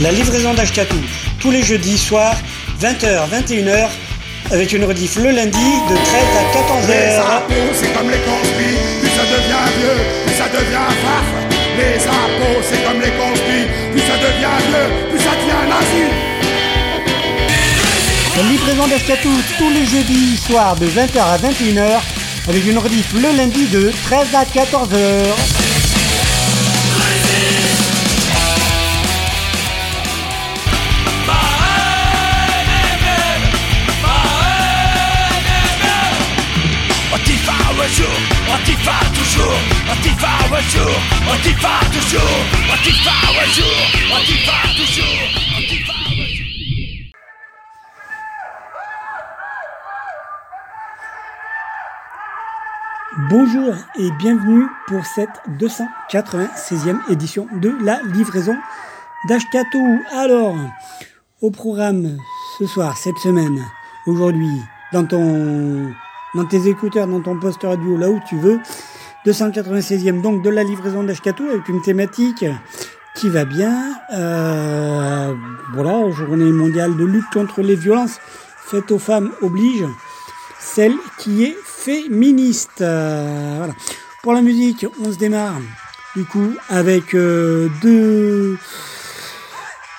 La livraison d'Ashkatou, tous les jeudis soirs, 20h, 21h, avec une rediff le lundi de 13 à Les 14h. impôts, c'est comme les conspires, plus ça devient vieux, plus ça devient farf. Les impôts, c'est comme les conspires, plus ça devient vieux, plus ça devient nazi. La livraison d'Ashkatou, tous les jeudis soirs de 20h à 21h, avec une rediff le lundi de 13 à 14h. Bonjour et bienvenue pour cette 296e édition de la livraison d'Ashkatou. Alors, au programme ce soir, cette semaine, aujourd'hui, dans ton, dans tes écouteurs, dans ton poste radio, là où tu veux, 296e donc de la livraison d'Ashkatou avec une thématique qui va bien. Euh, voilà, journée mondiale de lutte contre les violences faites aux femmes oblige celle qui est féministe. Euh, voilà. Pour la musique, on se démarre du coup avec euh, deux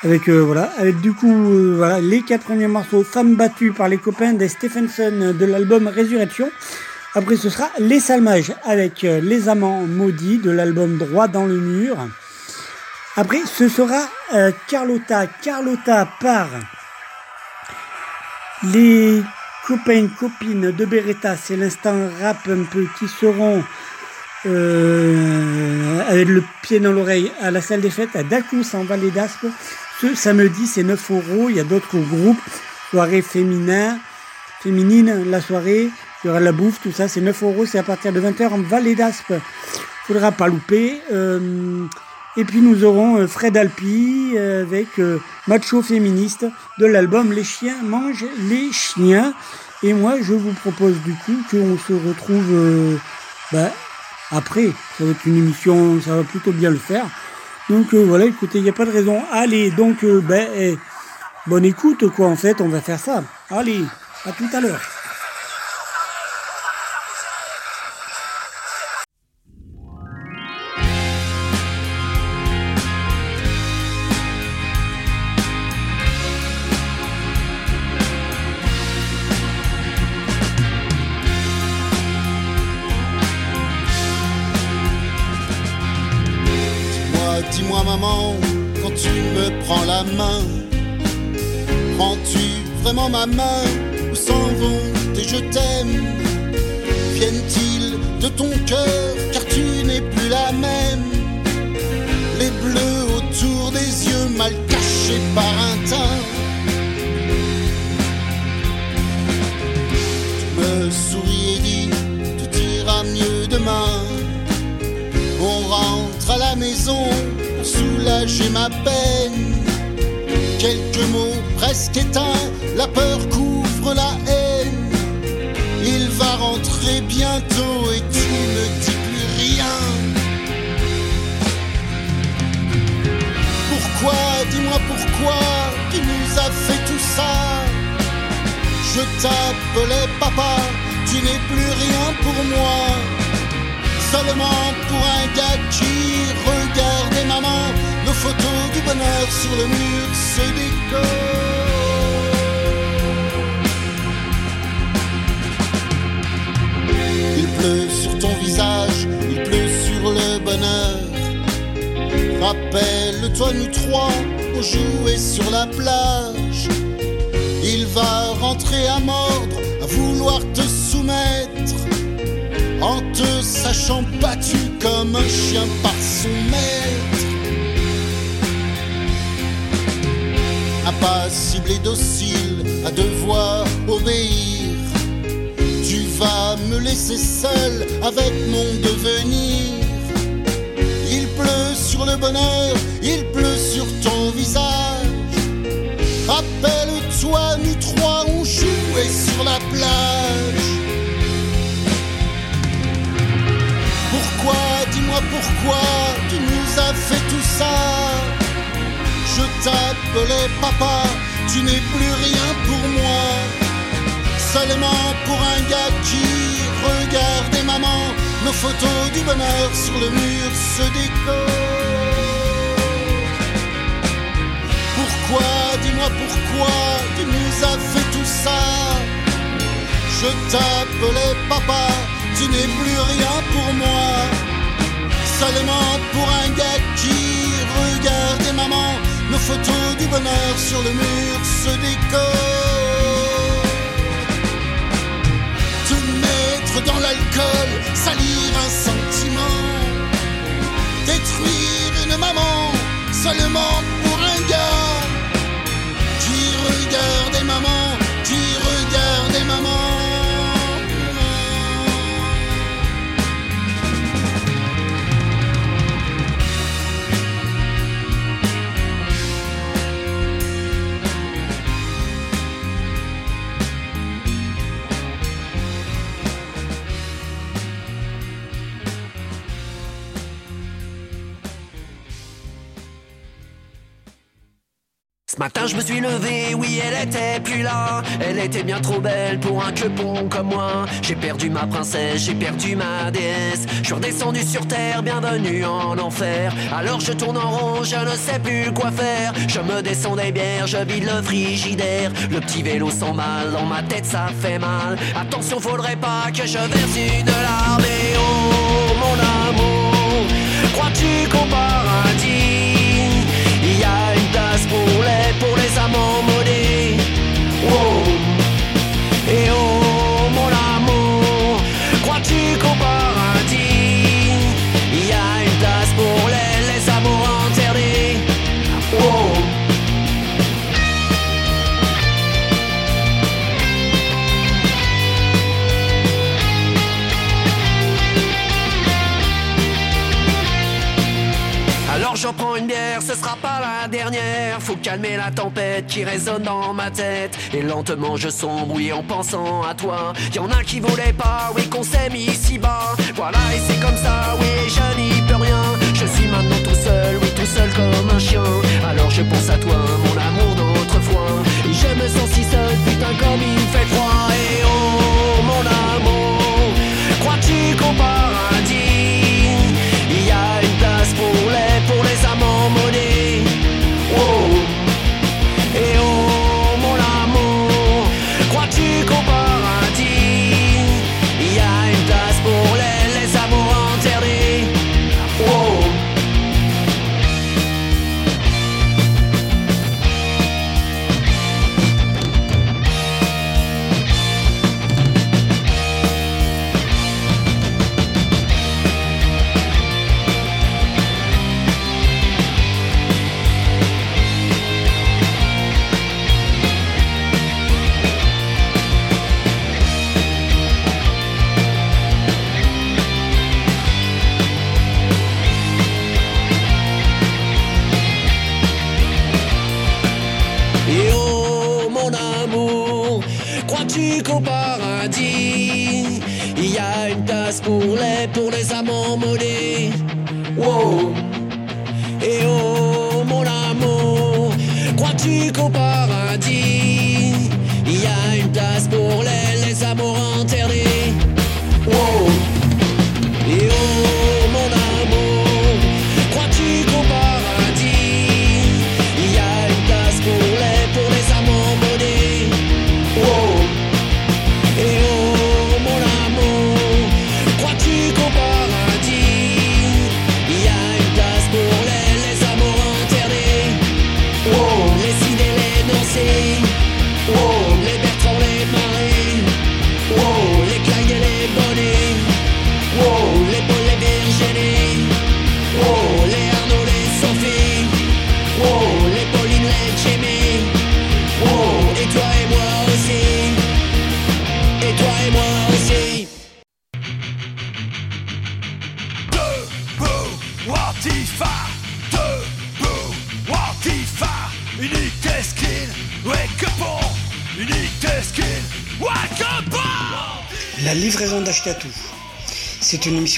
avec voilà avec du coup voilà les quatre premiers morceaux Femmes battues par les copains des Stephenson de l'album Résurrection. Après ce sera Les Salmages avec euh, Les Amants maudits de l'album Droit dans le mur. Après ce sera euh, Carlotta Carlotta par les copains copines de Beretta, c'est l'instant rap un peu qui seront euh, avec le pied dans l'oreille à la salle des fêtes à Dacous en Vallée d'Aspe. Ce samedi, c'est 9 euros. Il y a d'autres groupes, soirée féminin, féminine, la soirée. Il y aura de la bouffe, tout ça, c'est 9 euros. C'est à partir de 20h en Vallée d'Aspe. Faudra pas louper. Euh, et puis nous aurons euh, Fred Alpi euh, avec Macho Féministe de l'album Les chiens mangent les chiens. Et moi je vous propose du coup qu'on se retrouve bah, après. Ça va être une émission, ça va plutôt bien le faire. Donc voilà, écoutez, il n'y a pas de raison. Allez, donc ben, bonne écoute quoi en fait, on va faire ça. Allez, à tout à l'heure. prends la main. Prends-tu vraiment ma main? Où s'en vont tes je t'aime? Viennent-ils de ton cœur? Car tu n'es plus la même Les bleus autour des yeux mal cachés par un teint. Tu me souris et dis tout ira mieux demain. On rentre à la maison pour soulager ma peine Quelques mots presque éteints, la peur couvre la haine. Il va rentrer bientôt et tu ne dis plus rien. Pourquoi, dis-moi pourquoi tu nous as fait tout ça? Je t'appelais papa, tu n'es plus rien pour moi. Seulement pour un gars qui regardait maman, photos du bonheur sur le mur se décorent. Il pleut sur ton visage, il pleut sur le bonheur. Rappelle-toi, nous trois, on jouait sur la plage. Il va rentrer à mordre, à vouloir te soumettre, en te sachant battu comme un chien par son maître. Impassible et docile, à devoir obéir. Tu vas me laisser seul avec mon devenir. Il pleut sur le bonheur, il pleut sur ton visage. Rappelle-toi, nous trois, on jouait sur la plage. Pourquoi, dis-moi pourquoi tu nous as fait tout ça? T'appelais papa, tu n'es plus rien pour moi. Seulement pour un gars qui regardait maman, nos photos du bonheur sur le mur se décorent. Pourquoi, dis-moi pourquoi tu nous as fait tout ça? Je t'appelais papa, tu n'es plus rien pour moi. Seulement pour un gars qui regardait maman, nos photos du bonheur sur le mur se décorent. Te mettre dans l'alcool, salir un sentiment, détruire une maman, seulement pour un gars qui regardait maman, qui regardait maman. Matin je me suis levé, oui elle était plus là. Elle était bien trop belle pour un quepon comme moi. J'ai perdu ma princesse, j'ai perdu ma déesse. Je suis redescendu sur terre, bienvenue en enfer. Alors je tourne en rond, je ne sais plus quoi faire. Je me descends des bières, je vide le frigidaire. Le petit vélo mal, dans ma tête ça fait mal. Attention faudrait pas que je verse une larme. Et oh mon amour, crois-tu qu'au paradis il y a une place j'en prends une bière, ce sera pas la dernière. Faut calmer la tempête qui résonne dans ma tête. Et lentement je sombre, oui, en pensant à toi. Y'en a qui voulaient pas, oui, qu'on s'est mis si bas. Voilà, et c'est comme ça, oui, je n'y peux rien.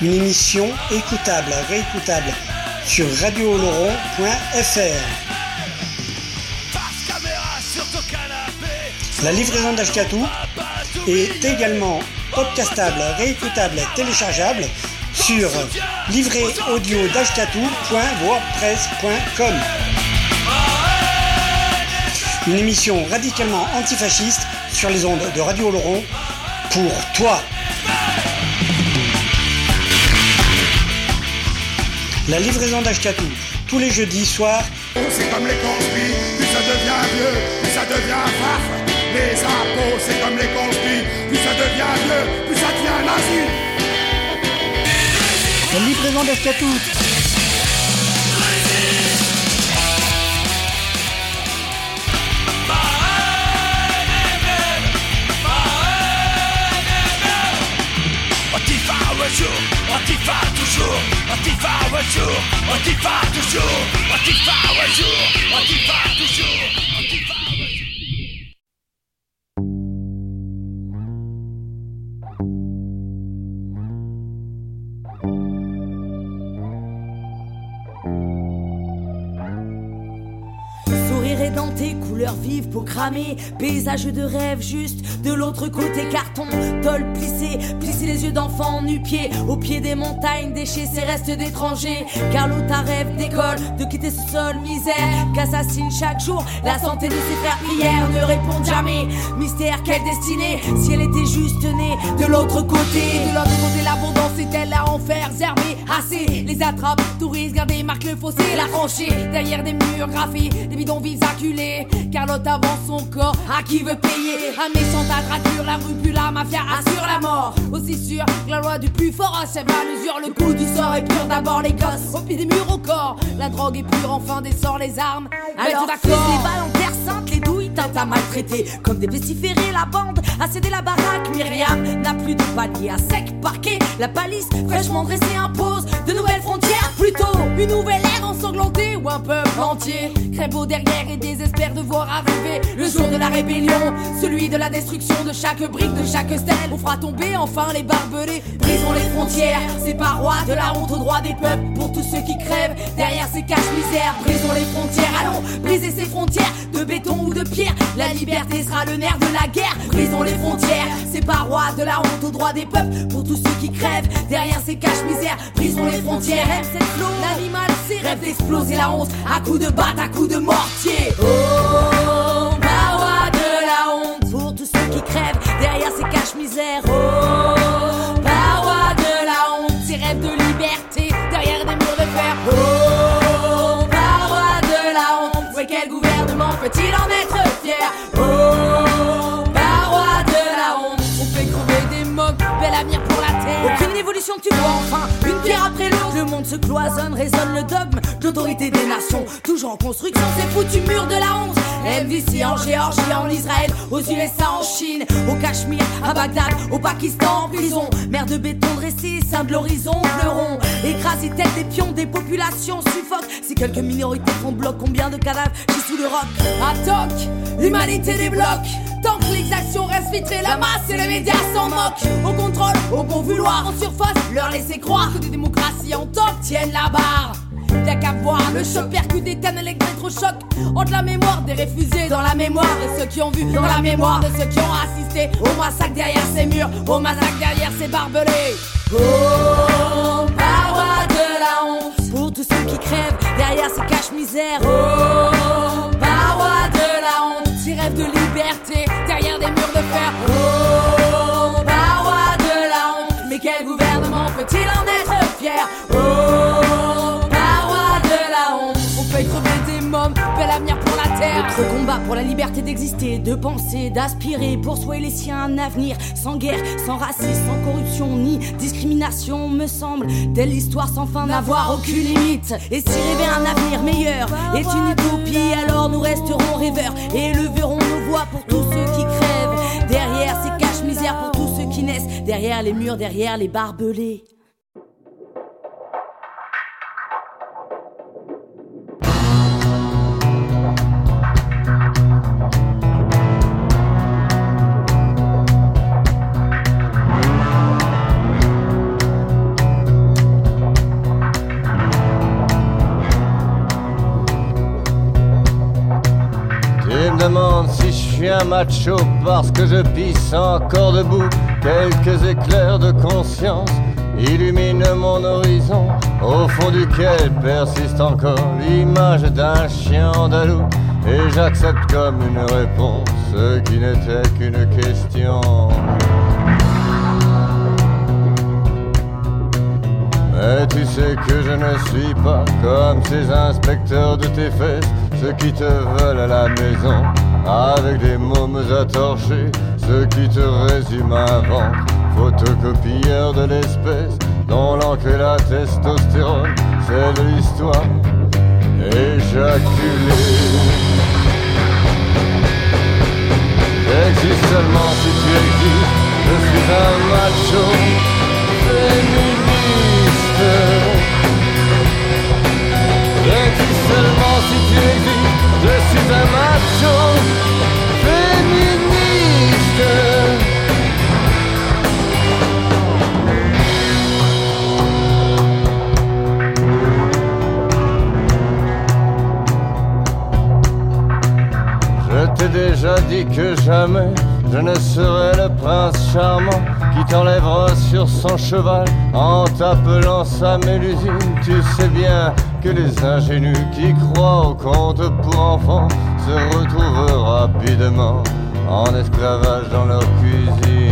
Une émission écoutable, réécoutable sur radiooloron.fr. La livraison d'Ashkatou est également podcastable, réécoutable, téléchargeable sur livréaudio.wordpress.com. Une émission radicalement antifasciste sur les ondes de Radio Oloron pour toi. La livraison d'Ashkatou, tous les jeudis soirs C'est comme les conspires, plus ça devient vieux, plus ça devient farf. Les impôts, c'est comme les conspires, plus ça devient vieux, plus ça devient nazi. La livraison d'Ashkatou. Antifa un jour, Antifa toujours, Antifa un jour, Antifa toujours, Antifa un jour, Antifa toujours, vives cramer Paysage de rêve juste De l'autre côté carton, tôle plissé Plisser les yeux d'enfant nu-pied Au pied des montagnes, déchets ces restes d'étrangers. Ta rêve d'école De quitter ce sol misère Qu'assassine chaque jour La santé de ses frères prières Ne répondent jamais. Mystère, quelle destinée Si elle était juste née De l'autre côté. De l'autre côté l'abondance est-elle à enfer Zerber, assez. Les attrape, touristes, gardez, marque le fossé La tranchée, derrière des murs graffés Des bidonvilles acculés Carlotte avance son corps. À qui veut payer Un méchant agrature La rue plus la mafia assure la mort. Aussi sûr que la loi du plus fort achève à l'usure Le coup du sort est pur D'abord les gosses. Au pied des murs au corps. La drogue est pure Enfin des sorts les armes. Alors fuse les balles en terre sainte, teintes à maltraiter. Comme des pestiférés, la bande a cédé la baraque. Myriam n'a plus de palier à sec parquet. La palisse fraîchement dressée impose de nouvelles frontières. Plutôt une nouvelle ère en ensanglanté ou un peuple entier crève derrière et désespère de voir arriver le jour de la rébellion, celui de la destruction de chaque brique, de chaque stèle. On fera tomber enfin les barbelés, brisons les frontières, ces parois de la honte au droit des peuples pour tous ceux qui crèvent derrière ces caches misères. Brisons les frontières, allons briser ces frontières de béton ou de pierre. La liberté sera le nerf de la guerre. Brisons les frontières, ces parois de la honte au droit des peuples pour tous ceux qui crèvent derrière ces caches misères. Brisons les frontières, l'animal, c'est rêve d'exploser la honte à coups de batte, à coups de mortier. Oh, parois de la honte pour tous ceux qui crèvent derrière ces caches misères. Oh, peut-il en être fier? Oh, parois de la honte, on fait crever des mocs, bel avenir pour la terre. Aucune évolution, tu vois enfin, une pierre après. Le monde se cloisonne, résonne le dogme de l'autorité des nations. Toujours en construction, ces foutus murs de la honte. MVC en Géorgie, en Israël, aux USA, en Chine, au Cachemire, à Bagdad, au Pakistan, en prison. Mer de béton dressée, sein de l'horizon, fleurons. Écrasés tête des pions, des populations suffoquent. Si quelques minorités font bloc, combien de cadavres j'ai sous le roc? À toc, l'humanité débloque. Tant que l'exaction reste filtrée, la masse et les médias s'en moquent. Au contrôle, au bon vouloir, en surface, leur laisser croire que des démocraties en top tiennent la barre. Y'a qu'à voir le choc. Percute d'éternel électrochoc Entre la mémoire des réfugiés dans la mémoire de ceux qui ont vu Dans la mémoire de ceux qui ont assisté Au massacre derrière ces murs Au massacre derrière ces barbelés. Oh, parois de la honte. Pour tous ceux qui crèvent derrière ces caches misères. Oh, parois de la honte. Ces rêves de liberté derrière des murs de fer. Oh, parois de la honte. Mais quel gouvernement peut-il en être? Notre combat pour la liberté d'exister, de penser, d'aspirer Pour soi et les siens un avenir sans guerre, sans racisme, sans corruption ni discrimination Me semble, telle histoire sans fin n'avoir aucune limite. Et si rêver un avenir meilleur est une utopie Alors nous resterons rêveurs et leverons nos voix pour tous ceux qui crèvent. Derrière ces caches misères pour tous ceux qui naissent. Derrière les murs, derrière les barbelés Demandes si je suis un macho parce que je pisse encore debout. Quelques éclairs de conscience illuminent mon horizon, au fond duquel persiste encore l'image d'un chien andalou. Et j'accepte comme une réponse ce qui n'était qu'une question. Mais tu sais que je ne suis pas comme ces inspecteurs de tes fesses, ceux qui te veulent à la maison avec des mômes à torcher, ceux qui te résument ventre, photocopieur de l'espèce, dont l'encre et la testostérone, c'est de l'histoire éjaculée. Existe seulement si tu existes, je suis un macho féministe. Existe seulement si tu existes, je suis un macho féministe. Je t'ai déjà dit que jamais je ne serai le prince charmant qui t'enlèvera sur son cheval en t'appelant sa mélusine. Tu sais bien que les ingénus qui croient au conte pour enfants se retrouvent rapidement en esclavage dans leur cuisine.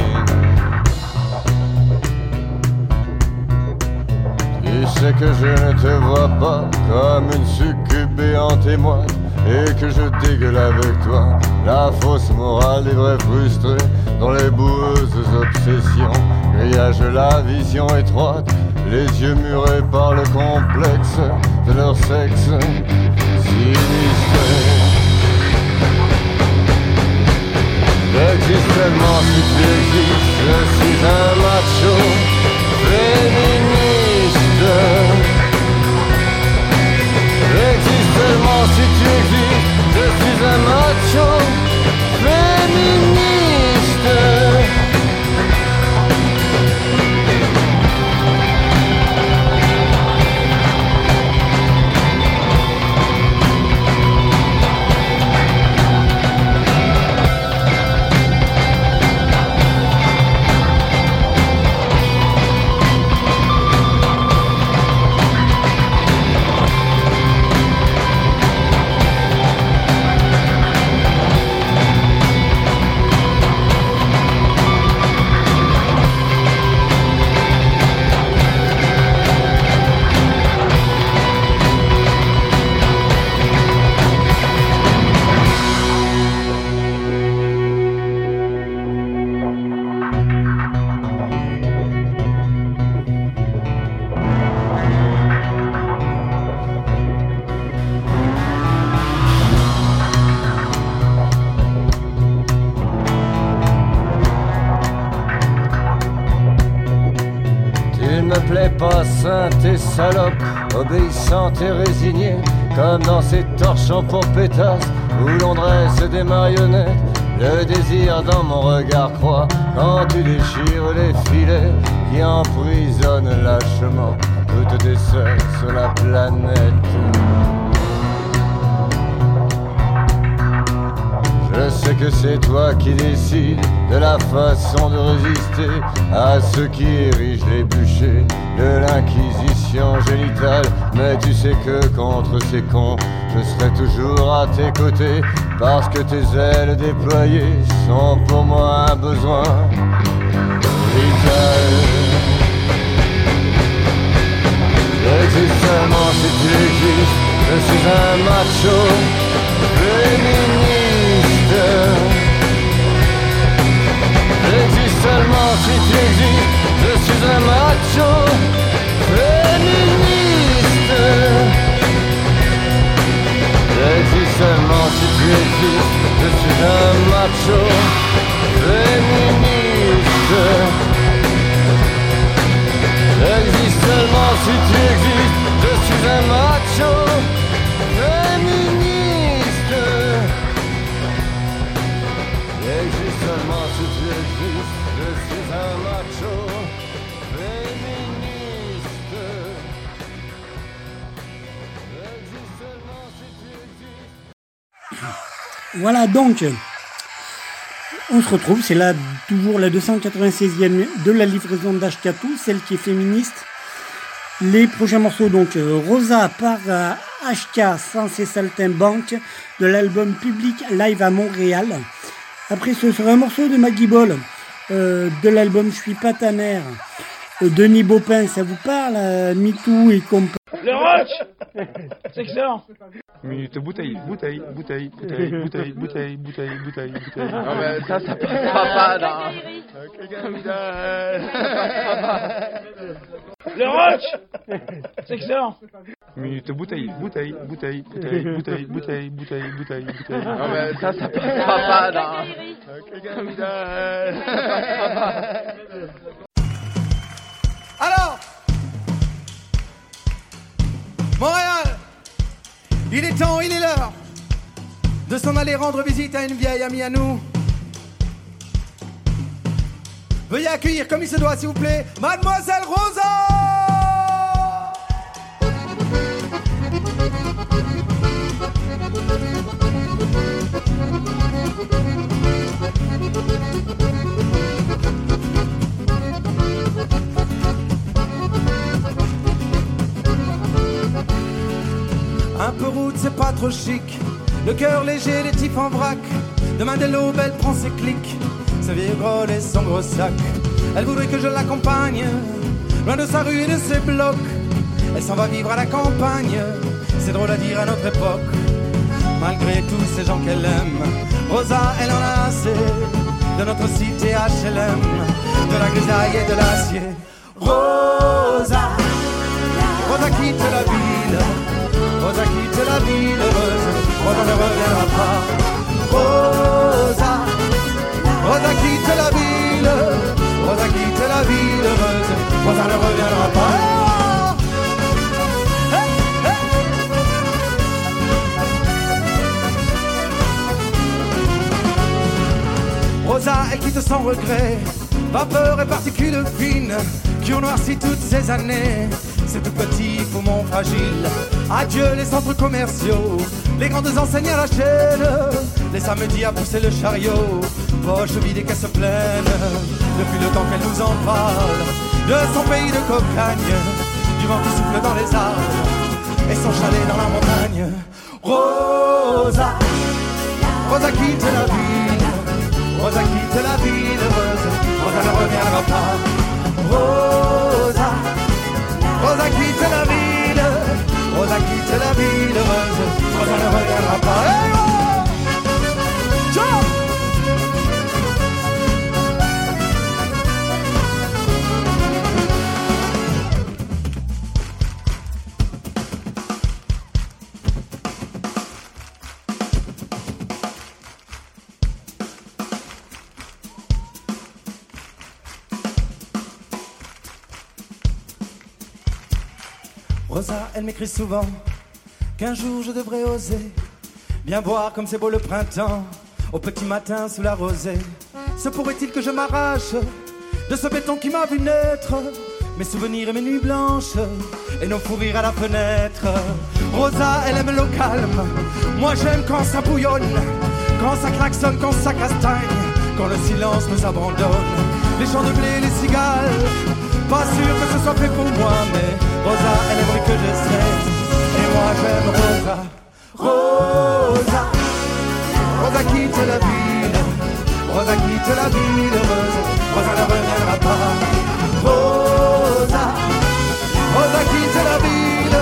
Tu sais que je ne te vois pas comme une succube en témoin et que je dégueule avec toi la fausse morale des vrais frustrés dans les boueuses obsessions. Grillage la vision étroite, les yeux murés par le complexe de leur sexe sinistré. J'existe tellement si tu existes, je suis un macho féministe. J'existe tellement si tu existes, je suis un macho féministe. Qui emprisonnent lâchement toutes tes sœurs sur la planète. Je sais que c'est toi qui décides de la façon de résister à ceux qui érigent les bûchers de l'inquisition génitale. Mais tu sais que contre ces cons, je serai toujours à tes côtés parce que tes ailes déployées sont pour moi un besoin vital. J'existe seulement si tu existes, je suis un macho féministe. J'existe seulement si tu existes, je suis un macho féministe. J'existe seulement si tu existes, je suis un macho féministe. J'existe seulement si tu existes, je suis un macho féministe. J'existe seulement si tu existes, je suis un macho féministe. J'existe seulement si tu existes. Voilà donc, on se retrouve, c'est là toujours la 296e de la livraison d'Ashkatu, celle qui est féministe. Les prochains morceaux, donc euh, Rosa par HK sans ses saltimbanques de l'album Public Live à Montréal. Après, ce sera un morceau de Maggie Ball euh, de l'album Je suis pas ta mère. Euh, Denis Baupin, ça vous parle euh, et compagnie? Le rock C'est excellent Minute bouteille, bouteille, bouteille, bouteille, bouteille, bouteille, bouteille, bouteille, bouteille. Non mais ça, ça passera pas dans... Le rock C'est excellent Minute bouteille, bouteille, bouteille, bouteille, bouteille, bouteille, bouteille, bouteille, bouteille. Non mais ça, ça passera pas dans... Alors Montréal Il est temps, il est l'heure de s'en aller rendre visite à une vieille amie à nous. Veuillez accueillir comme il se doit, s'il vous plaît, Mademoiselle Rosa Un peu rude, c'est pas trop chic. Le cœur léger, les types en vrac. Demain de l'aube, elle prend ses clics. Sa vieille grolle et son gros sac. Elle voudrait que je l'accompagne. Loin de sa rue et de ses blocs. Elle s'en va vivre à la campagne. C'est drôle à dire à notre époque. Malgré tous ces gens qu'elle aime. Rosa, elle en a assez. De notre cité HLM. De la grisaille et de l'acier. Rosa. Rosa quitte la ville. Rosa quitte la ville heureuse, Rosa ne reviendra pas. Rosa, Rosa quitte la ville, Rosa quitte la ville heureuse, Rosa ne reviendra pas. Rosa, elle quitte sans regret, vapeur et particules fines qui ont noirci toutes ces années. C'est tout petit poumon fragile. Adieu les centres commerciaux, les grandes enseignes à la chaîne. Les samedis à pousser le chariot, poche vide et caisse pleine. Depuis le temps qu'elle nous en parle, de son pays de cocagne, du vent qui souffle dans les arbres et son chalet dans la montagne. Rosa, Rosa quitte la ville, Rosa quitte la ville heureuse, Rosa ne reviendra pas. Rosa, Rosa quitte la ville, Rosa quitte la ville heureuse, Rosa ne reviendra pas. Hey, oh! Ciao elle m'écrit souvent qu'un jour je devrais oser bien voir comme c'est beau le printemps au petit matin sous la rosée. Se pourrait-il que je m'arrache de ce béton qui m'a vu naître? Mes souvenirs et mes nuits blanches et nos fous rires à la fenêtre. Rosa, elle aime le calme. Moi, j'aime quand ça bouillonne, quand ça klaxonne, quand ça castagne, quand le silence nous abandonne. Les champs de blé, les cigales. Pas sûr que ce soit fait pour moi, mais Rosa, elle aimerait que je sais. Et moi, j'aime Rosa. Rosa, Rosa quitte la ville. Rosa quitte la ville heureuse. Rosa ne reviendra pas. Rosa, Rosa quitte la ville.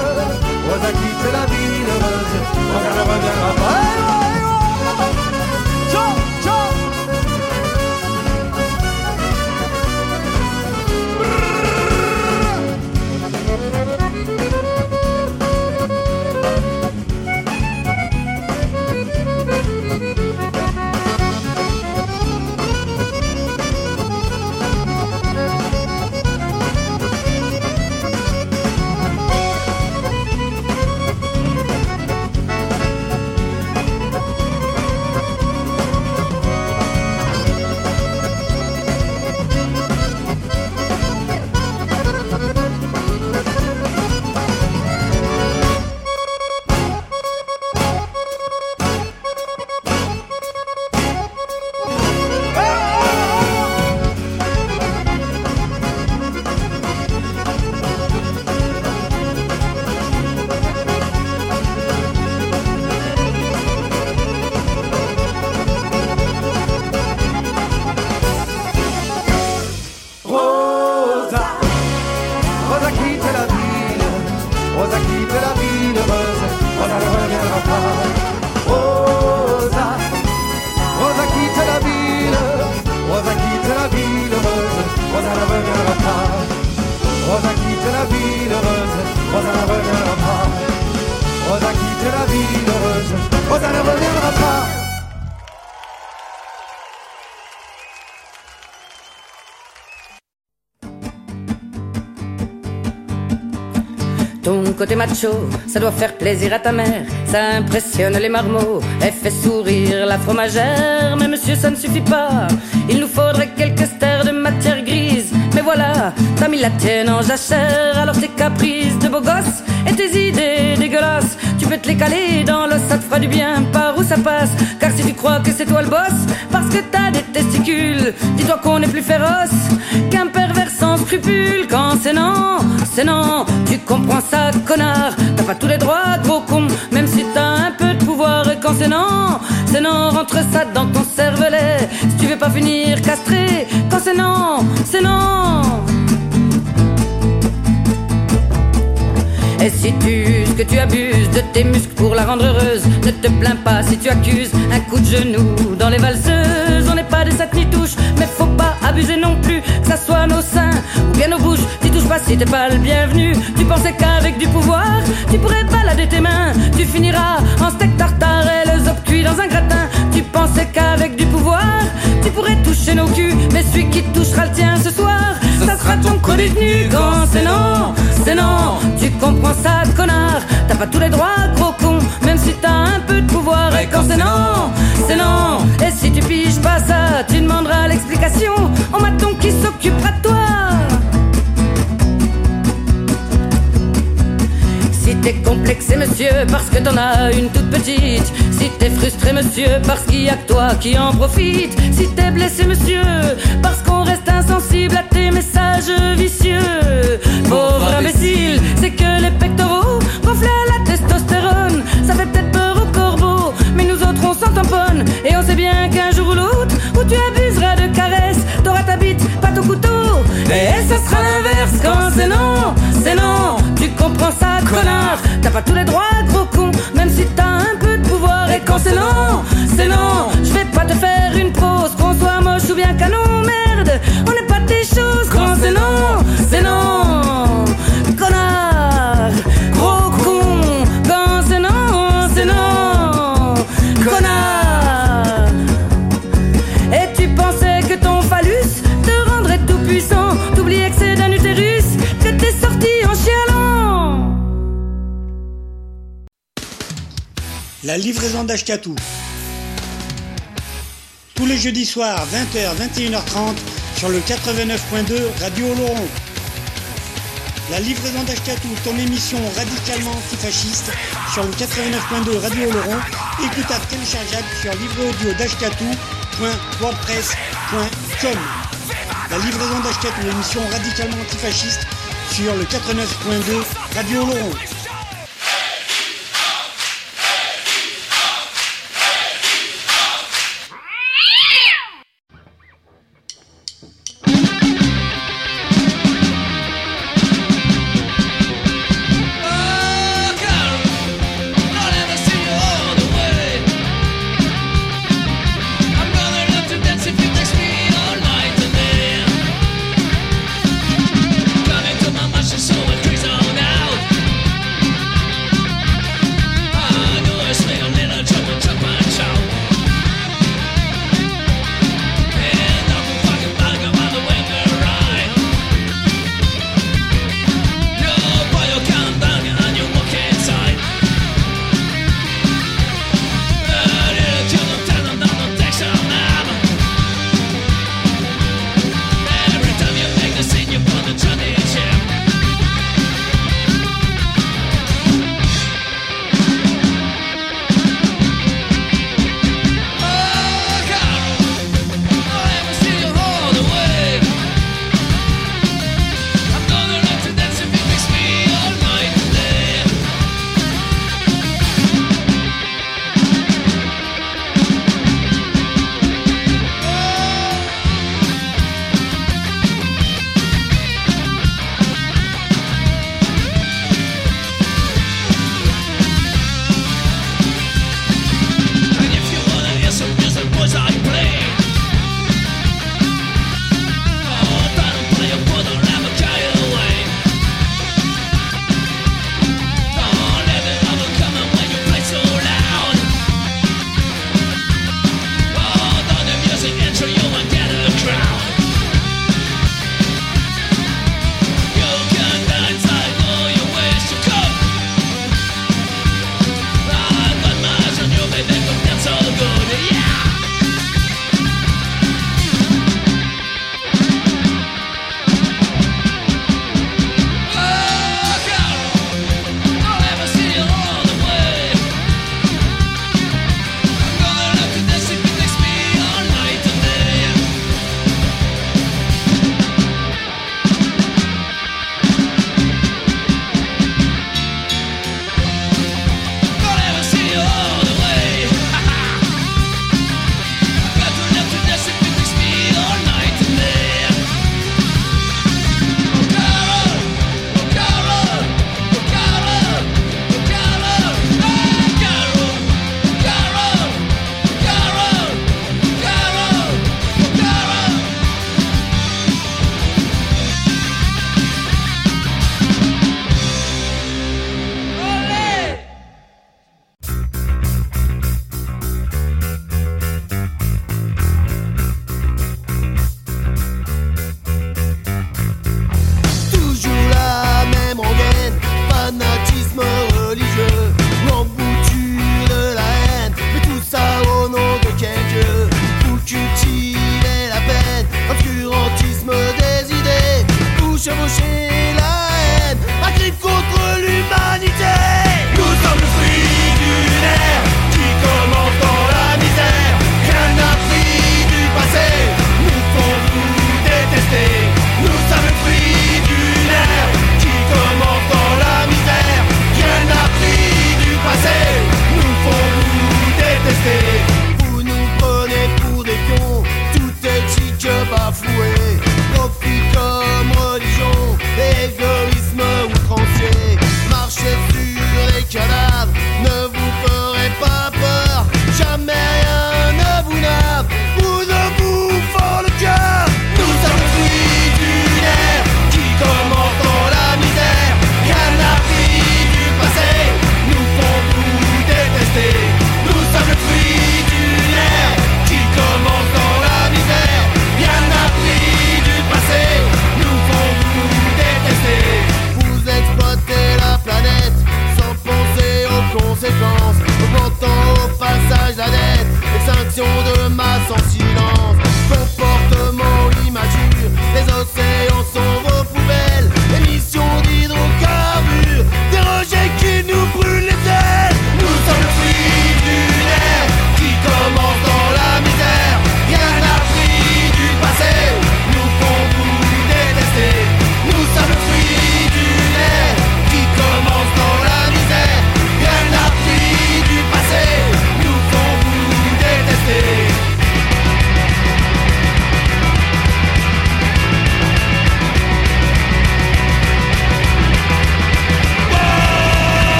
Rosa quitte la ville heureuse. Rosa ne reviendra pas. Côté macho, ça doit faire plaisir à ta mère. Ça impressionne les marmots, elle fait sourire la fromagère. Mais monsieur, ça ne suffit pas. Il nous faudrait quelques stères de matière grise. Mais voilà, t'as mis la tienne en jachère. Alors tes caprices de beau gosse et tes idées dégueulasses, tu peux te les caler dans l'os, ça te fera du bien par où ça passe. Car si tu crois que c'est toi le boss, parce que t'as des testicules, dis-toi qu'on est plus féroce qu'un pervers sans scrupules. Quand c'est non, c'est non, tu comprends ça, connard. T'as pas tous les droits, gros con, même si t'as un peu de pouvoir. Et quand c'est non, c'est non, rentre ça dans ton cervelet. Si tu veux pas finir castré, quand c'est non, c'est non. Et si tu uses, que tu abuses de tes muscles pour la rendre heureuse, ne te plains pas si tu accuses un coup de genou dans les valseuses. On n'est pas des sacs touches, mais faut pas abuser non plus, que ça soit nos seins ou bien nos bouches. Si t'es pas le bienvenu. Tu pensais qu'avec du pouvoir, tu pourrais balader tes mains. Tu finiras en steak tartare et le zop cuit dans un gratin. Tu pensais qu'avec du pouvoir, tu pourrais toucher nos culs, mais celui qui touchera le tien ce soir, ça sera ton collier de nu. Quand c'est non, c'est non, tu comprends ça, connard. T'as pas tous les droits, gros con, même si t'as un peu de pouvoir. Et quand c'est non, c'est non. Et si tu piges pas ça, tu demanderas l'explication au maton qui s'occupera de toi. T'es complexé, monsieur, parce que t'en as une toute petite. Si t'es frustré, monsieur, parce qu'il y a que toi qui en profite. Si t'es blessé, monsieur, parce qu'on reste insensible à tes messages vicieux. Pauvre imbécile, c'est que les pectoraux gonflent à la testostérone. Ça fait peut-être peur aux corbeaux, mais nous autres on s'en tamponne. Et on sait bien qu'un jour ou l'autre, où tu abuseras de caresses, t'auras ta bite, pas ton couteau. Et ça sera ça, connard T'as pas tous les droits, gros con, même si t'as un peu de pouvoir. Et quand c'est non, livraison d'Ashkatou. Tous les jeudis soirs, 20h, 21h30, sur le 89.2 Radio Oloron. La livraison d'Ashkatou, ton émission radicalement antifasciste, sur le 89.2 Radio Oloron, écoutable téléchargeable sur livreaudio.wordpress.com. La livraison d'Ashkatou, émission radicalement antifasciste, sur le 89.2 Radio Oloron.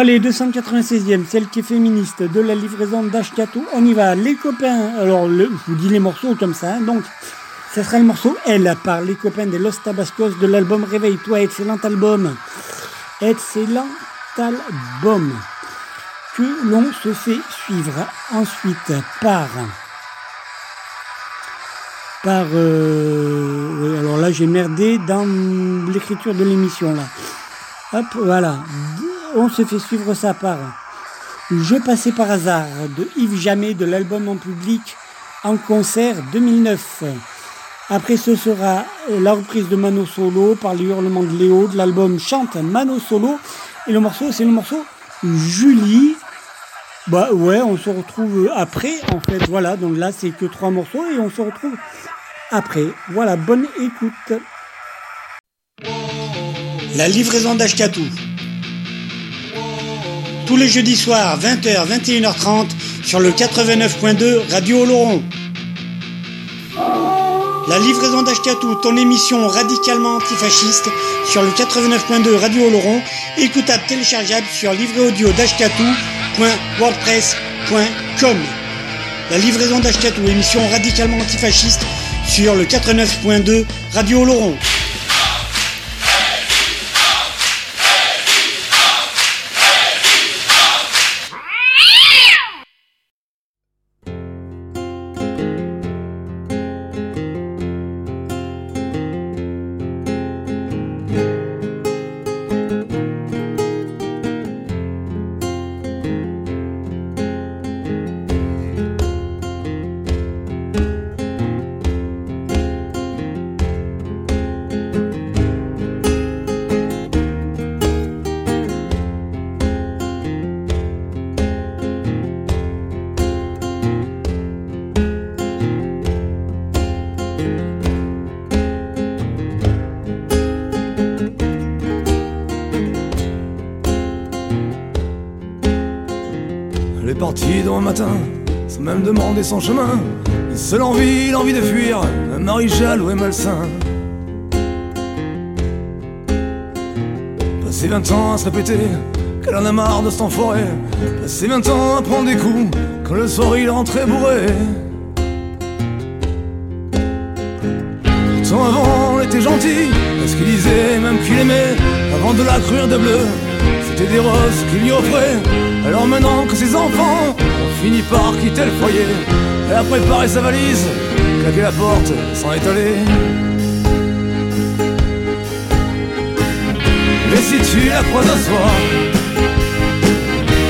Allez, 296e, celle qui est féministe de la livraison d'Ashkatou. On y va. Les copains, alors je vous dis les morceaux comme ça. Hein. donc, ce sera le morceau Elle par les copains des Los Tabascos de l'album Réveille-toi, excellent album. Excellent album. Que l'on se fait suivre ensuite par. Par. Euh, alors là, j'ai merdé dans l'écriture de l'émission là. Hop, voilà on se fait suivre ça par Je passais par hasard de Yves Jamais de l'album en public en concert 2009. Après ce sera la reprise de Mano Solo par les hurlements de Léo de l'album Chante Mano Solo. Et le morceau, c'est le morceau Julie. Bah ouais, on se retrouve après en fait. Voilà, donc là c'est que trois morceaux et on se retrouve après. Voilà, bonne écoute. La livraison d'Ashkatou tous les jeudis soirs, 20h, 21h30, sur le 89.2 Radio Oloron. La livraison d'Ashkatou, ton émission radicalement antifasciste, sur le 89.2 Radio Oloron, écoutable téléchargeable sur livréaudio d'ashkatou.wordpress.com. La livraison d'Ashkatou, émission radicalement antifasciste, sur le 89.2 Radio Oloron. Son chemin. Seule envie, l'envie de fuir, un mari jaloux et malsain. Passer 20 ans à se répéter qu'elle en a marre de s'enforer. Passer 20 ans à prendre des coups quand le soir il rentrait bourré. Pourtant avant on était gentil, parce qu'il disait même qu'il aimait, avant de la crure de bleu, c'était des roses qu'il lui offrait. Alors maintenant que ses enfants finit par quitter le foyer. Elle a préparé sa valise, claqué la porte, s'en est allé. Mais si tu la croises un soir,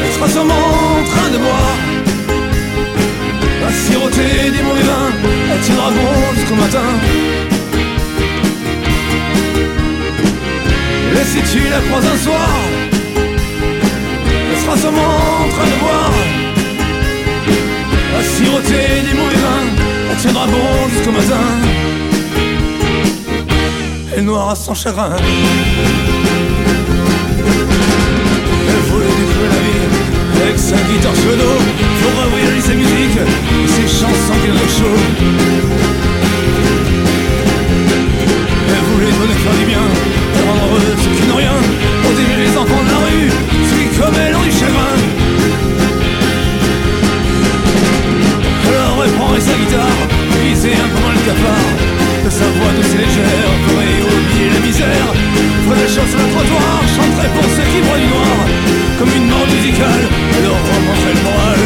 elle sera sûrement en train de boire. Va siroter des mauvais vins, elle tiendra bon jusqu'au matin. Mais si tu la croises un soir, sûrement en train de boire à siroter des mauvais vins, elle tiendra bon jusqu'au matin. Elle noiera sans chagrin. Elle voulait découvrir la vie avec sa guitare dos. Pour revoir sa musique et ses chansons qu'elle chaud. Elle voulait donner faire du bien, rendre heureux ceux qui n'ont rien, protéger les enfants de la rue, elle ont du chagrin. reprendrait sa guitare, griser un peu moins le cafard. De sa voix douce et légère, ferait oublier la misère. Ferait des choses sur le trottoir, chanterait pour ceux qui broient du noir. Comme une mort musicale, leur remonterait le moral.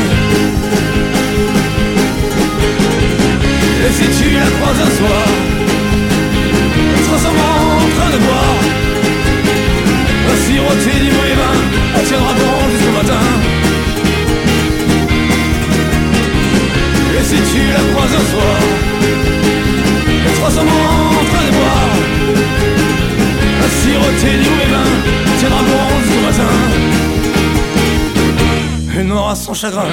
Et si tu la croises un soir, sera sûrement en train de boire. Siroter du mauvais vin, elle tiendra bon jusqu'au matin. si tu la croises un soir Elle sera sûrement en train de boire. À siroter du mauvais vin Tiendra bon jusqu'au matin. Elle n'aura son chagrin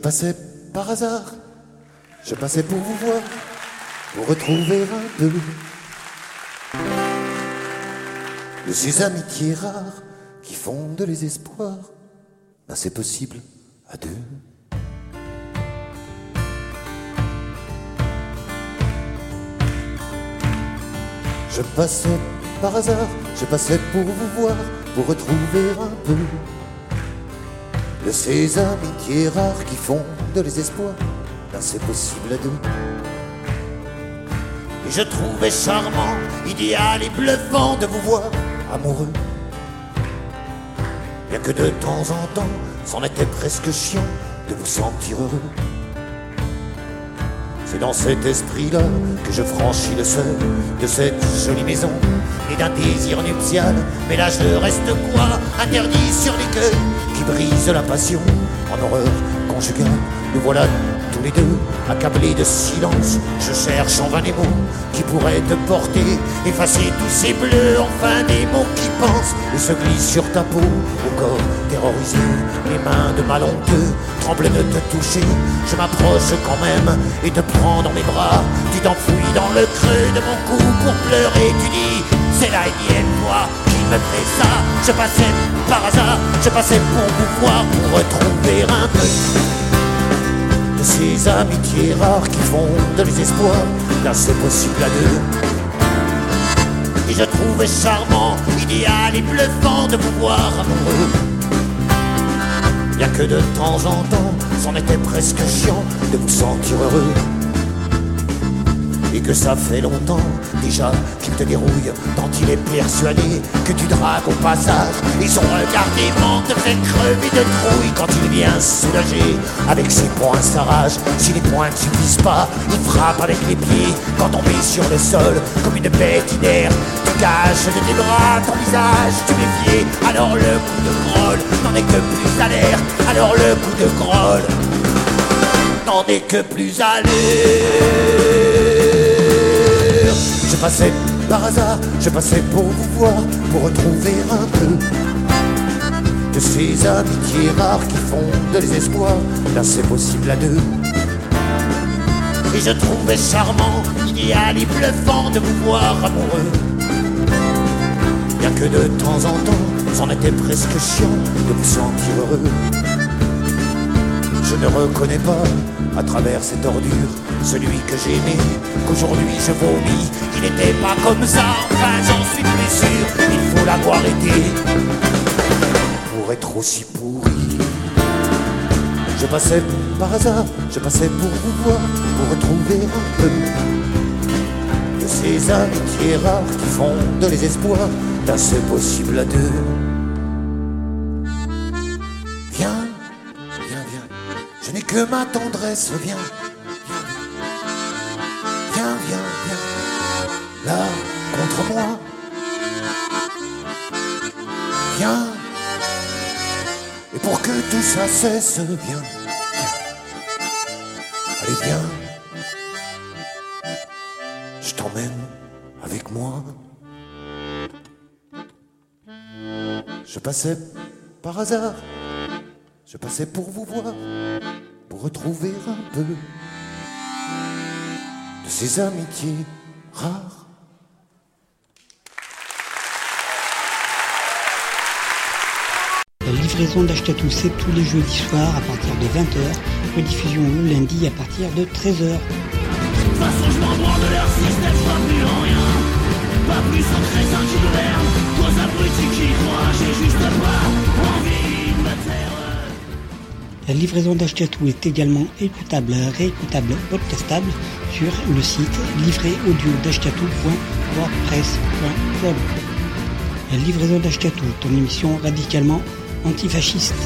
passais par hasard, je passais pour vous voir, pour retrouver un peu. De ces amitiés rares qui fondent les espoirs. Ben, c'est possible à deux. Je passais par hasard, je passais pour vous voir, pour retrouver un peu de ces amitiés rares qui font de les espoirs. Ben c'est possible à. Et je trouvais charmant, idéal et bluffant de vous voir amoureux. Bien que de temps en temps, c'en était presque chiant de vous sentir heureux. C'est dans cet esprit-là que je franchis le seuil de cette jolie maison et d'un désir nuptial. Mais là je reste quoi? Interdit sur les cœurs qui brisent la passion en horreur conjugale. Nous voilà tous les deux accablés de silence. Je cherche en vain des mots qui pourraient te porter, effacer tous ces bleus, enfin des mots qui pensent et se glissent sur ta peau, au corps terrorisé. Les mains de malhonteux tremblent de te toucher. Je m'approche quand même et te prends dans mes bras. Tu t'enfouis dans le creux de mon cou pour pleurer. Tu dis, c'est la énième qui me fait ça. Je passais par hasard, je passais pour vous voir, pour retrouver un peu de ces amitiés rares qui font de les espoirs. Là, c'est possible à deux. Et je trouvais charmant, idéal et bluffant de vous voir amoureux. Bien que de temps en temps, c'en était presque chiant de vous sentir heureux. Et que ça fait longtemps déjà qu'il te dérouille tant il est persuadé que tu dragues au passage. Et son regard dément te fait de trouille quand il vient soulager. Avec ses poings s'arrache, si les poings ne suffisent pas, il frappe avec les pieds quand tombé sur le sol comme une bête inerte. Tu caches de tes bras ton visage, tu méfies. Alors le coup de grolle n'en est que plus alerte. Alors le coup de grolle n'en est que plus à par hasard, je passais pour vous voir, pour retrouver un peu de ces amitiés rares qui font de l'espoir. Là, c'est possible à deux. Et je trouvais charmant, idéal et bluffant de vous voir amoureux. Bien que de temps en temps, c'en était presque chiant de vous sentir heureux. Je ne reconnais pas, à travers cette ordure, celui que j'aimais, qu'aujourd'hui je vomis. Il n'était pas comme ça, enfin j'en suis plus sûr. Il faut l'avoir été pour être aussi pourri. Je passais par hasard, je passais pour vous voir, pour retrouver un peu de ces amitiés rares qui font de les espoirs d'un possible à deux. Que ma tendresse, viens. Viens, viens, viens, là, contre moi. Viens, et pour que tout ça cesse, viens. Allez, viens, je t'emmène avec moi. Je passais par hasard, je passais pour vous voir, retrouver un peu de ces amitiés rares. La livraison d'Ashkatou, c'est tous les jeudis soirs à partir de 20h, rediffusion le lundi à partir de 13h. De toute façon, je m'en de leur système, je plus en rien. Pas plus en crétin qui gouverne, toi abrutis qui croient, j'ai juste pas La livraison d'Ashkatou est également écoutable, réécoutable, podcastable sur le site livréaudio.wordpress.com. La livraison d'Ashkatou, ton émission radicalement antifasciste.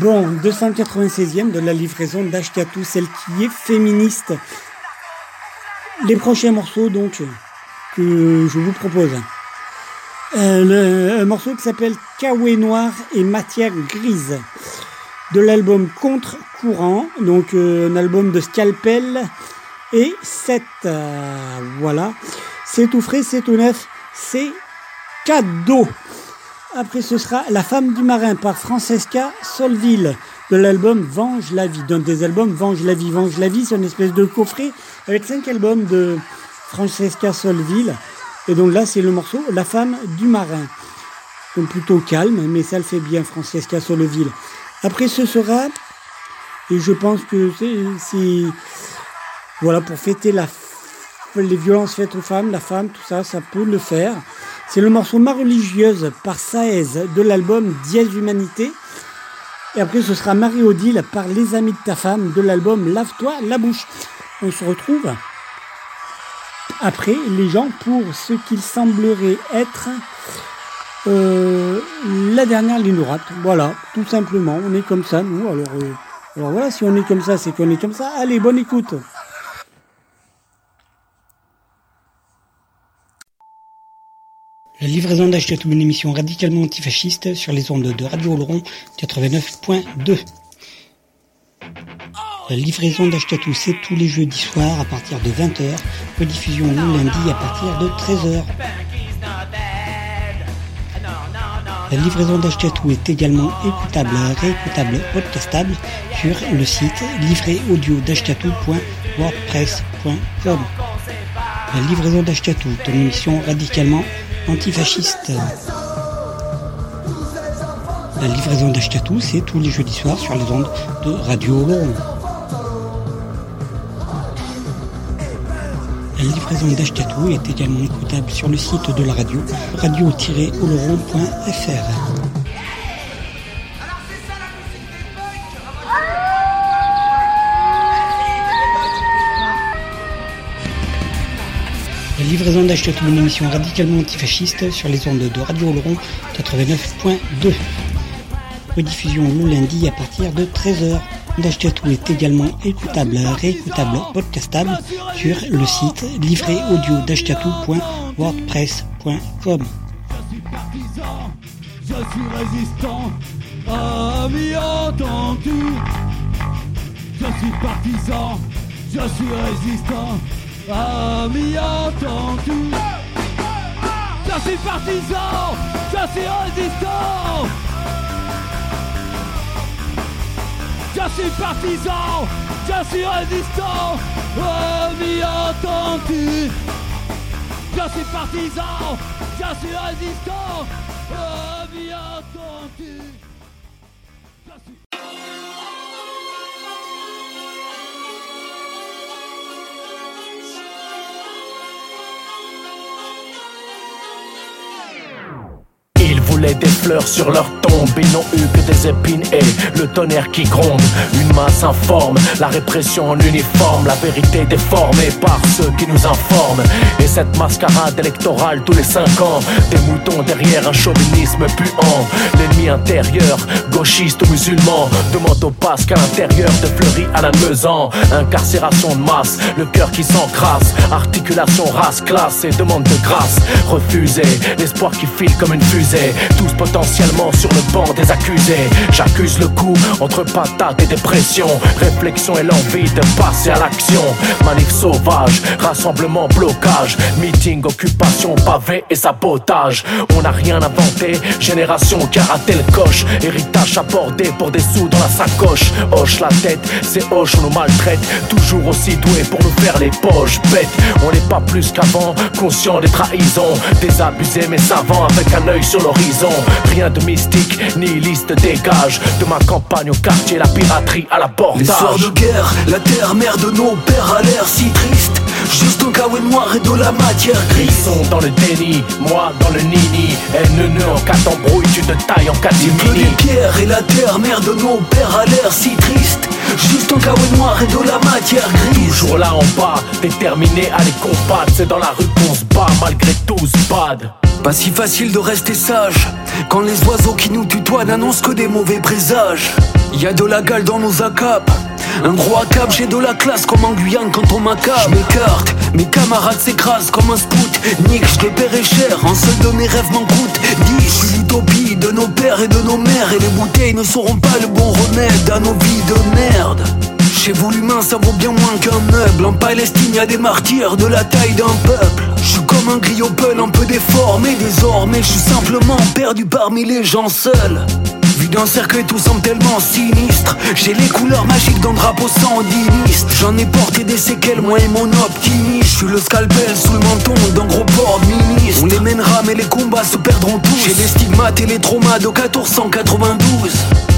Bon, 296e de la livraison d'Ashkatou, celle qui est féministe. Les prochains morceaux, donc, que je vous propose. Un morceau qui s'appelle Kawe Noir et Matière Grise de l'album Contre Courant, donc euh, un album de Scalpel et 7. Euh, voilà, c'est tout frais, c'est tout neuf, c'est cadeau. Après, ce sera La femme du marin par Francesca Solville de l'album Venge la vie. D'un des albums Venge la vie. Venge la vie, c'est une espèce de coffret avec cinq albums de Francesca Solville. Et donc là, c'est le morceau La femme du marin. Donc plutôt calme, mais ça le fait bien, Francesca Solville. Après, ce sera, et je pense que c'est, voilà, pour fêter les violences faites aux femmes, la femme, tout ça, ça peut le faire. C'est le morceau Ma religieuse par Saez de l'album Dièse Humanité. Et après, ce sera Marie-Odile par Les Amis de ta femme de l'album Lave-toi la bouche. On se retrouve après les gens pour ce qu'il semblerait être euh, la dernière ligne droite. Voilà, tout simplement. On est comme ça, nous. Euh, alors voilà, si on est comme ça, c'est qu'on est comme ça. Allez, bonne écoute. La livraison d'Achetatou, une émission radicalement antifasciste sur les ondes de Radio Oloron 89.2. La livraison d'Achetatou, c'est tous les jeudis soirs à partir de 20h, rediffusion le lundi à partir de 13h. La livraison d'Achetatou est également écoutable, réécoutable, podcastable sur le site livréaudio.wordpress.com. La livraison d'Achetatou est une émission radicalement antifasciste. La livraison d'Ashkatou, c'est tous les jeudis soirs sur les ondes de Radio Oloron. La livraison d'Ashkatou est également écoutable sur le site de la radio, radio-oloron.fr. livraison d'Achetatou, une émission radicalement antifasciste sur les ondes de Radio Oloron 89.2. Rediffusion le lundi à partir de 13h. D'Achetatou est également écoutable, réécoutable, podcastable sur le site livréaudio.wordpress.com. Je suis résistant, ami entendu. Je suis partisan, je suis résistant. Ami entendu Je suis partisan! Je suis résistant! Je suis partisan! Je suis résistant! Ami entendu Je suis partisan! Je suis résistant des fleurs sur leur tombe. Ils n'ont eu que des épines et le tonnerre qui gronde. Une masse informe, la répression en uniforme, la vérité déformée par ceux qui nous informent. Et cette mascarade électorale tous les cinq ans, des moutons derrière un chauvinisme puant. L'ennemi intérieur, gauchiste ou musulman, demande au pasque à l'intérieur de Fleury à la Meusan. Incarcération de masse, le cœur qui s'encrasse, articulation race, classe et demande de grâce. Refusé, l'espoir qui file comme une fusée tous potentiellement sur le banc des accusés. J'accuse le coup entre patate et dépression. Réflexion et l'envie de passer à l'action. Manif sauvage, rassemblement, blocage. Meeting, occupation, pavé et sabotage. On n'a rien inventé, génération qui raté le coche. Héritage abordé pour des sous dans la sacoche. Hoche la tête, c'est hoche, on nous maltraite. Toujours aussi doué pour nous faire les poches bêtes. On n'est pas plus qu'avant, conscient des trahisons. Désabusés mais savants avec un œil sur l'horizon. Rien de mystique, flics, nihiliste dégage De ma campagne au quartier, la piraterie à la soirs bordage de guerre, la terre mère de nos pères a l'air si triste. Juste un kawaii noir et de la matière Ils grise sont dans le déni, moi dans le nini. Haine en cas d'embrouille, tu te tailles en catimini les pierres et la terre mère de nos pères a l'air si triste. Juste un kawaii noir et de la matière grise. Toujours là en bas, déterminé à les combattre C'est dans la rue qu'on se bat, malgré tout se bad Pas si facile de rester sage Quand les oiseaux qui nous tutoient n'annoncent que des mauvais présages. Y a de la gale dans nos acapes un gros cap, j'ai de la classe comme en Guyane quand on m'accable Je m'écarte, mes camarades s'écrasent comme un scout. Nick, je les paierai cher, un seul de mes rêves m'en coûte 10, je suis l'utopie de nos pères et de nos mères Et les bouteilles ne seront pas le bon remède à nos vies de merde. Chez vous l'humain ça vaut bien moins qu'un meuble. En Palestine y a des martyrs de la taille d'un peuple comme un griot un peu déformé Désormais je suis simplement perdu parmi les gens seuls. Vu d'un cercueil tout semble tellement sinistre J'ai les couleurs magiques d'un drapeau sandiniste. J'en ai porté des séquelles moi et mon optimisme Je suis le scalpel sous le menton d'un gros port de ministre. On les mènera mais les combats se perdront tous. J'ai les stigmates et les traumas de 1492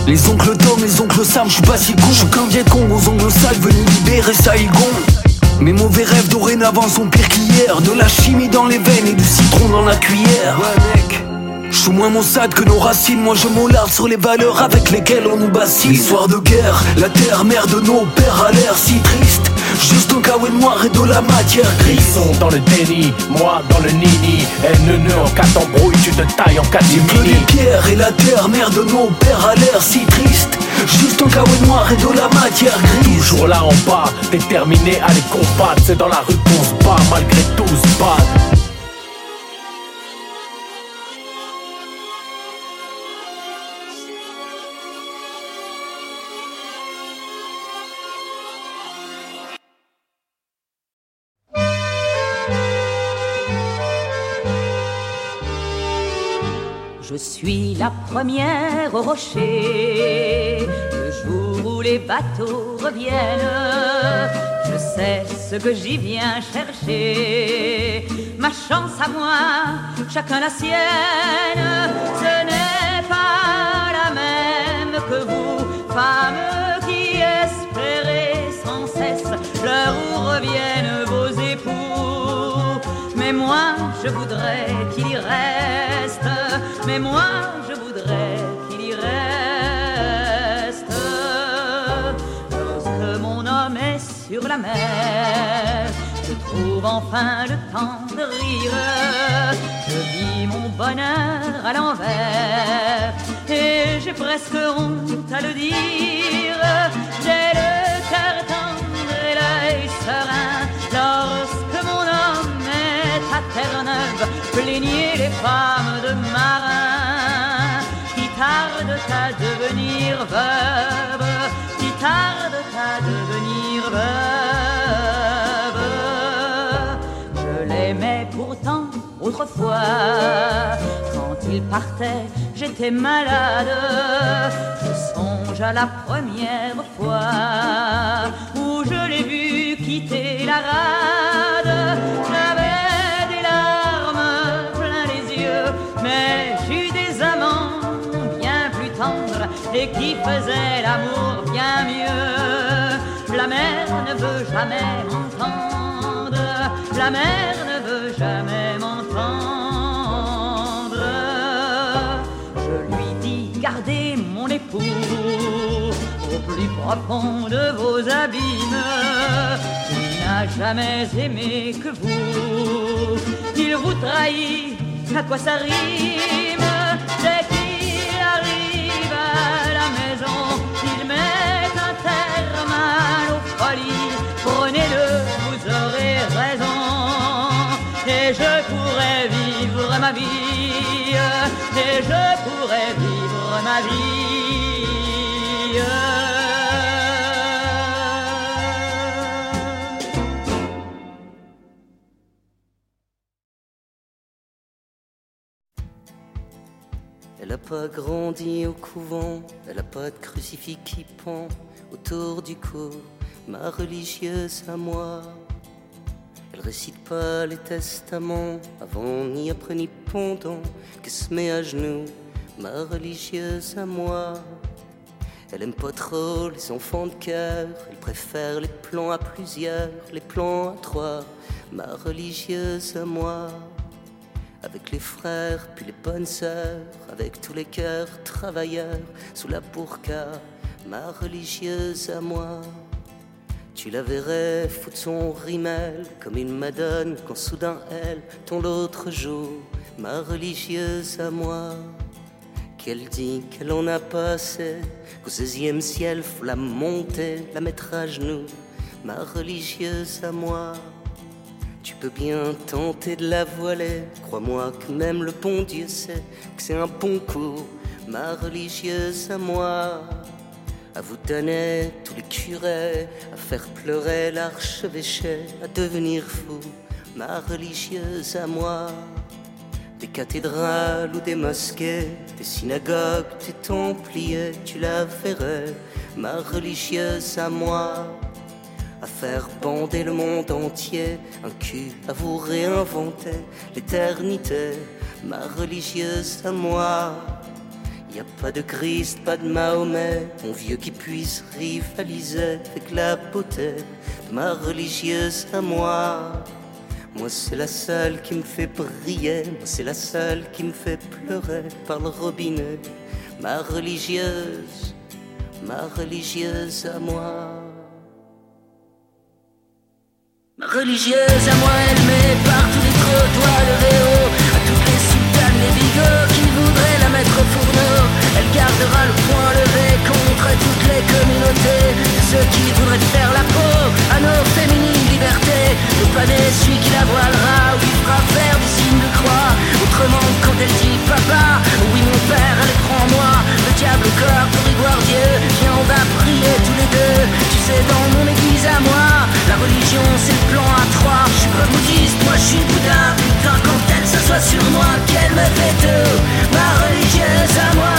les oncles Tom, les oncles Sam, je suis pas si con. Je suis qu'un Viet Cong aux ongles sales venu libérer Saigon Mes mauvais rêves dorénavant sont pires qu'hier. De la chimie dans les veines et du citron dans la cuillère. Ouais mec. Je suis moins maussade que nos racines, moi je m'aularde sur les valeurs avec lesquelles on nous bassine L'histoire de guerre, la terre mère de nos pères a l'air si triste. Juste un kawaii noir et de la matière Ils grise sont dans le déni, moi dans le nini. Haine en cas d'embrouille, tu te tailles en Que catimini les pierres et la terre mère de nos pères a l'air si triste Juste un kawaii noir et de la matière grise. Toujours là en bas, déterminé à les combattre. C'est dans la rue qu'on se bat, malgré tout se Je suis la première au rocher, le jour où les bateaux reviennent. Je sais ce que j'y viens chercher, ma chance à moi, chacun la sienne. Ce n'est pas la même que vous, femmes qui espérez sans cesse l'heure où reviennent vos époux. Mais moi, je voudrais qu'il y reste. Mais moi, je voudrais qu'il y reste. Lorsque mon homme est sur la mer, je trouve enfin le temps de rire. Je vis mon bonheur à l'envers et j'ai presque honte à le dire. J'ai le cœur tendre et l'œil serein Terre-Neuve, les femmes de marins qui tardent à devenir veuves, qui tardent à devenir veuves. Je l'aimais pourtant autrefois, quand il partait, j'étais malade. Je songe à la première fois où je l'ai vu quitter la rade. Et qui faisaient l'amour bien mieux. La mer ne veut jamais m'entendre, la mer ne veut jamais m'entendre. Je lui dis gardez mon époux au plus profond de vos abîmes. Il n'a jamais aimé que vous. Il vous trahit, à quoi ça rime un terme. Prenez-le, vous aurez raison. Et je pourrais vivre ma vie. Et je pourrais vivre ma vie. Pas grandi au couvent, elle a pas de crucifix qui pend autour du cou, ma religieuse à moi. Elle récite pas les testaments avant ni après ni pendant, qu'elle se met à genoux ma religieuse à moi. Elle aime pas trop les enfants de cœur, elle préfère les plans à plusieurs, les plans à trois, ma religieuse à moi. Avec les frères, puis les bonnes sœurs, avec tous les cœurs travailleurs, sous la burqa, ma religieuse à moi. Tu la verrais foutre son rimel comme une madone quand soudain elle, ton l'autre jour, ma religieuse à moi. Qu'elle dit qu'elle en a passé, qu'au 16e ciel faut la monter, la mettre à genoux, ma religieuse à moi. Tu peux bien tenter de la voiler, crois-moi que même le bon Dieu sait que c'est un bon coup, ma religieuse à moi. À vous donner tous les curés, à faire pleurer l'archevêché, à devenir fou, ma religieuse à moi. Des cathédrales ou des mosquées, des synagogues, des templiers, tu la verrais, ma religieuse à moi. À faire bander le monde entier, un cul à vous réinventer, l'éternité, ma religieuse à moi. Y a pas de Christ, pas de Mahomet, mon vieux qui puisse rivaliser avec la beauté ma religieuse à moi. Moi c'est la seule qui me fait briller, moi c'est la seule qui me fait pleurer par le robinet. Ma religieuse, ma religieuse à moi. Religieuse à moi, elle met partout les trottoirs de Réo, à toutes les sultanes, les bigots qui voudraient la mettre au fourneau. Elle gardera le point levé contre toutes les communautés, ceux qui voudraient faire la peau à nos féminines libertés. Le pas celui qui la voilera ou qui fera faire des signes de croix. Autrement, quand elle dit papa, oui mon père, elle prend moi. Le diable corps pour y voir Dieu, viens on va prier tous les deux. Tu sais, dans mon église à moi, la religion c'est le plan à trois. Je suis pas bouddhiste, moi je suis bouddha. Putain, quand elle s'assoit sur moi, qu'elle me fait tout. Ma religieuse à moi.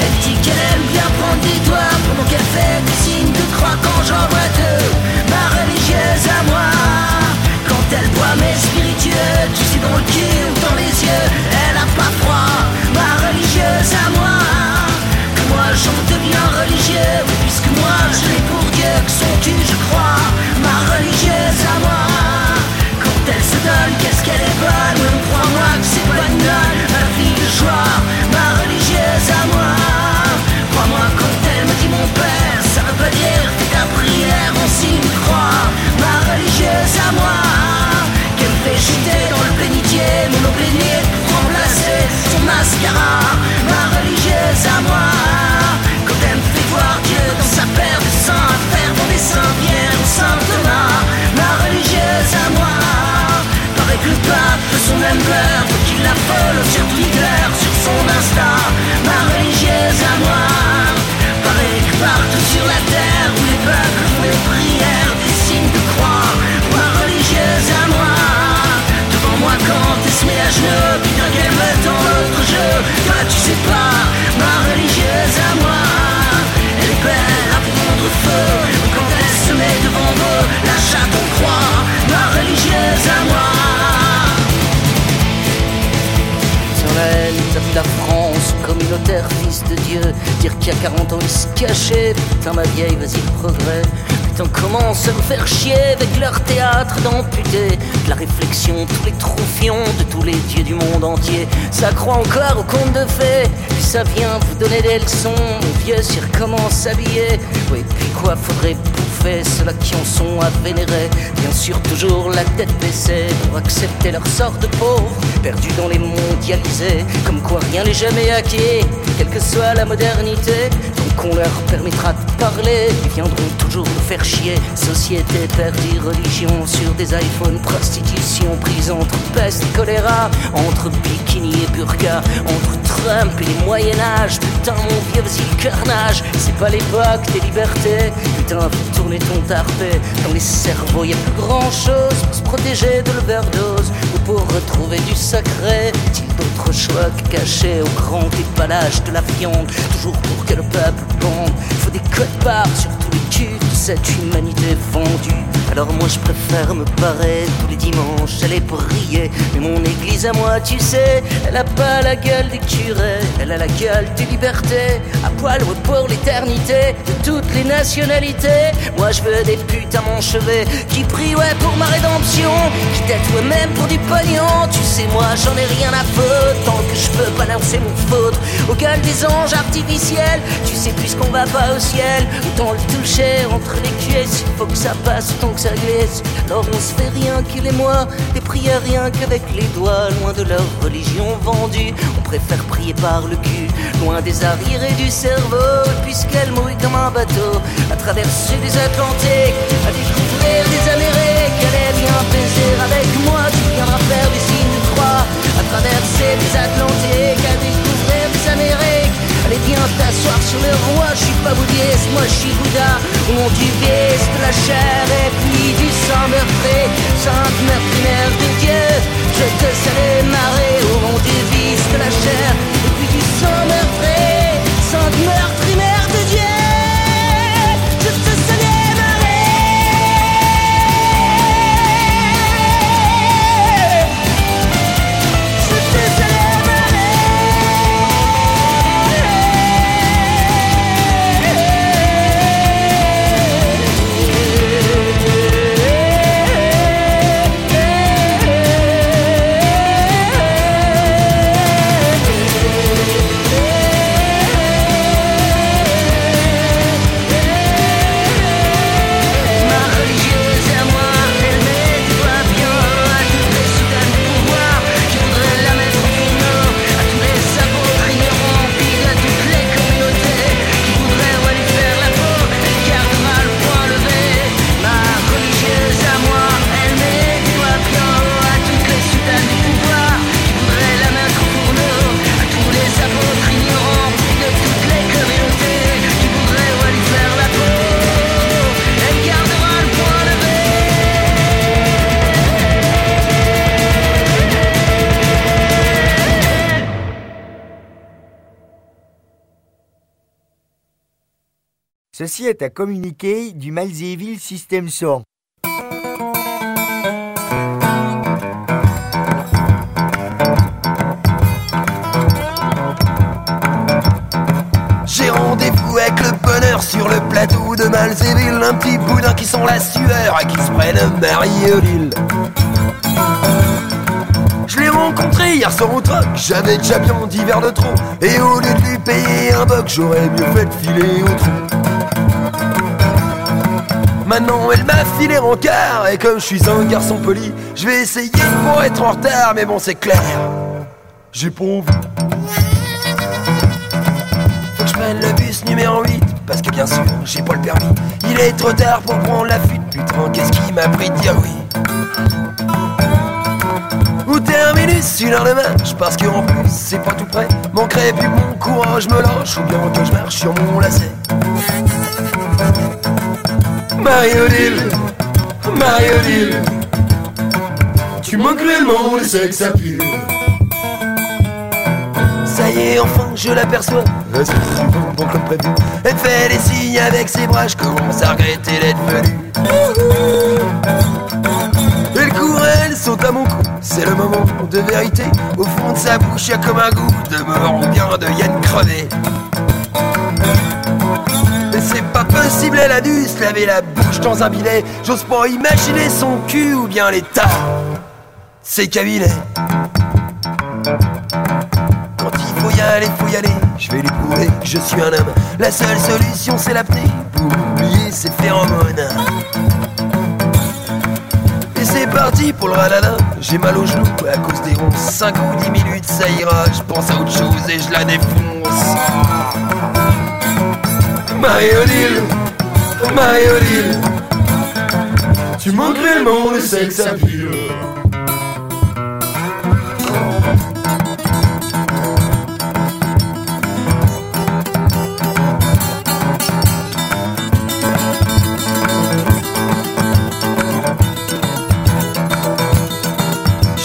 Elle dit qu'elle aime bien prendre des doigts pendant qu'elle fait des signes de croix quand j'en vois deux. Ma religieuse à moi. Quand elle boit mes spiritueux, tu sais dans le cul ou dans les yeux, elle a pas froid. Ma religieuse à moi. Que moi j'en deviens religieux, puisque moi je l'ai pour Dieu, que son cul je crois. À moi. Quand elle se donne, qu'est-ce qu'elle est bonne, crois-moi que c'est pas une nonne, ma fille de joie. Ma religieuse à moi. Crois-moi quand elle me dit mon père, ça veut pas dire fais ta prière signe de croix. Ma religieuse à moi, qu'elle me fait chuter dans le bénitier, mon eau pour remplacer son mascara. Le pape veut son même beurre, faut qu'il la follow sur Twitter, sur son Insta. Ma religieuse à moi, que partout sur la terre où les peuples font des prières, des signes de croix. Ma religieuse à moi, devant moi quand elle se met à genoux, putain qu'elle me tend l'autre jeu. Toi tu sais pas, ma religieuse à moi, elle est belle à prendre feu. Quand elle se met devant vous, la chatte en croix, ma religieuse à moi. La France, communautaire, fils de Dieu. Dire qu'il y a 40 ans, il se cachait. Putain, ma vieille, vas-y, progrès. Putain, commence à me faire chier avec leur théâtre d'amputés. De la réflexion, tous les troufions de tous les dieux du monde entier. Ça croit encore au conte de fées. Puis ça vient vous donner des leçons. Les vieux s'y recommencent s'habiller. Oui, puis quoi, faudrait bouffer ceux-là qui en sont à vénérer. Bien sûr, toujours la tête baissée pour accepter leur sort de pauvres. Perdus dans les mondialisés. Comme quoi rien n'est jamais acquis, quelle que soit la modernité. Donc on leur permettra de parler. Ils viendront toujours nous faire chier. Société perdue, religion sur des iPhones, prostitution, prise entre peste et choléra, entre bikini et burqa, entre Trump et les Moyen-Âge. Putain, mon vieux, vas-y, carnage. C'est pas l'époque des libertés. Putain, fais tourner ton tarpé. Dans les cerveaux, y a plus grand chose pour se protéger de l'overdose ou pour retrouver du sacré. Est-il d'autre choix que au grand dépalage de la viande, toujours pour que le peuple bande. Faut des codes barres sur tous les culs cette humanité fondue. Alors moi je préfère me parer tous les dimanches, aller prier. Mais mon église à moi, tu sais, elle a pas la gueule des curés, elle a la gueule des libertés. À poil pour l'éternité, de toutes les nationalités. Moi je veux des putes à mon chevet qui prient ouais pour ma rédemption, qui tatouent même pour du pognon. Tu sais, moi j'en ai rien à foutre tant que je peux balancer mon faute au gueule des anges artificiels. Tu sais, puisqu'on va pas au ciel, autant le toucher entre les cuisses. Il faut que ça passe autant que ça glisse. Alors on se fait rien qu'il et moi, des prières rien qu'avec les doigts, loin de leur religion vendue. On préfère prier par le cul, loin des arriérés du cerveau, puisqu'elle mouille comme un bateau, à traverser des Atlantiques, à découvrir des Amériques. Allez, viens baiser avec moi, tu viendras faire des signes de croix, à traverser des Atlantiques, t'asseoir sur le roi, je suis pas bouddhiste, moi je suis Bouddha. On du vice, de la chair et puis du sang meurtré, sainte meurtrière de Dieu. Je te salais marrer au nom du vice, de la chair et puis du sang meurtré, sainte meurtrière Ceci est un communiqué du Malzéville System Song. J'ai rendez-vous avec le bonheur sur le plateau de Malzéville Un petit boudin qui sent la sueur et qui se prenne Marie-Odile Je l'ai rencontré hier soir au troc J'avais déjà bien divers de trop Et au lieu de lui payer un boc J'aurais mieux fait de filer au trou Maintenant elle m'a filé en quart Et comme je suis un garçon poli Je vais essayer pour être en retard. Mais bon c'est clair. J'ai pas envie. Faut que je prenne le bus numéro 8 Parce que bien sûr j'ai pas le permis. Il est trop tard pour prendre la fuite. Putain qu'est-ce qui m'a pris de dire oui? Ou terminus une heure de marche Parce que en plus c'est pas tout près. Manquerait plus mon courage me lâche Ou bien que je marche sur mon lacet Marie-Odile Marie-Odile Tu manques cruellement le sexe à pire ça y est, enfin, je l'aperçois. C'est bon, bon comme prévu. Elle fait des signes avec ses bras, je commence à regretter d'être venu. Elle court, elle saute à mon cou. C'est le moment de vérité. Au fond de sa bouche, y a comme un goût de mort ou bien de Yann crevé. Mais c'est pas possible, elle a dû se laver la bouche dans un bidet. J'ose pas imaginer son cul ou bien l'état. Ses cabinets. Quand il faut y aller, faut y aller. Je vais lui prouver que je suis un homme. La seule solution, c'est l'apnée pour oublier ses phéromones. Et c'est parti pour le radada. J'ai mal aux genoux à cause des ronces. 5 ou 10 minutes, ça ira. Je pense à autre chose et je la défonce. Marie-Odile, Marie-Odile, tu manques réellement le sexe à.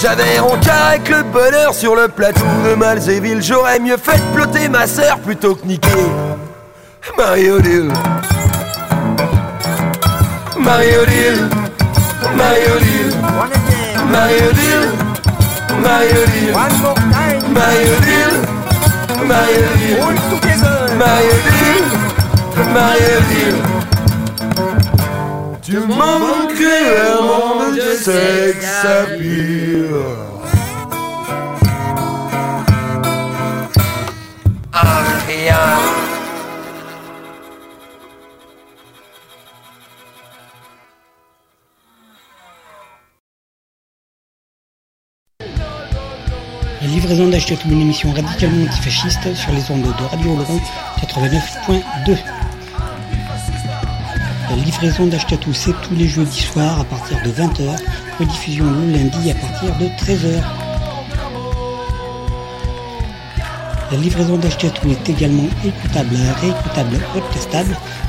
J'avais rencard avec le bonheur sur le plateau de Malzéville. J'aurais mieux fait ploter ma sœur plutôt que niquer Mario deal, Mario Mario Lille, Mario Lille, Mario Lille, Mario Tu m'as manqué le monde, je que. Livraison d'Achetatou, une émission radicalement antifasciste sur les ondes de Radio Laurent 89.2. La livraison d'Achetatou, c'est tous les jeudis soirs à partir de 20h, rediffusion le lundi à partir de 13h. La livraison d'Achetatou est également écoutable, réécoutable, podcastable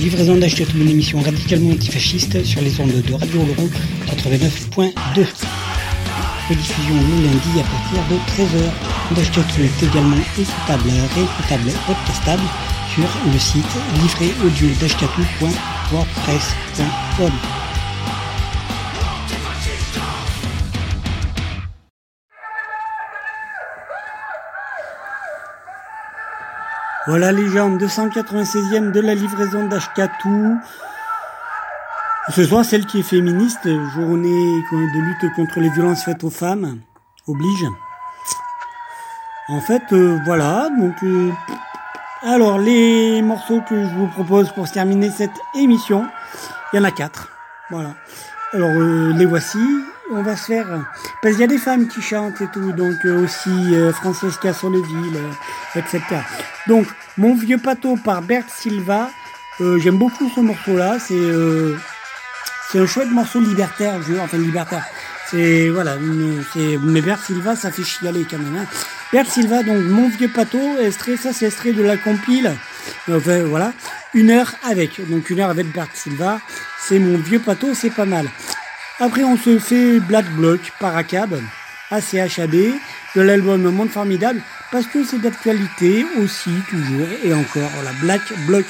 livraison d'Achetatou, une émission radicalement antifasciste sur les ondes de Radio Laurent 89.2. Rediffusion le lundi à partir de 13h. D'Achetatou est également écoutable, réécoutable, podcastable sur le site livréaudio.wordpress.com. Voilà les gens, 296e de la livraison d'Ashkatou. Ce soir, celle qui est féministe, journée de lutte contre les violences faites aux femmes, oblige. En fait, euh, voilà, donc... euh, alors, les morceaux que je vous propose pour terminer cette émission, il y en a quatre. Voilà. Alors, euh, les voici. On va se faire... Parce qu'il y a des femmes qui chantent et tout, donc aussi Francesca Solleville, euh, etc. Donc, Mon vieux pâteau par Bert Silva. Euh, J'aime beaucoup ce morceau-là. C'est euh, c'est un chouette morceau libertaire, je, enfin libertaire. C'est voilà, mais Bert Silva, ça fait chialer quand même. Hein. Bert Silva, donc mon vieux pâteau, extrait, ça c'est extrait de la compile. Enfin voilà, une heure avec, donc une heure avec Bert Silva. C'est mon vieux pâteau, c'est pas mal. Après on se fait Black Bloc par ACAB, ACHAB, de l'album Monde Formidable, parce que c'est d'actualité aussi toujours et encore. Voilà, Black Bloc.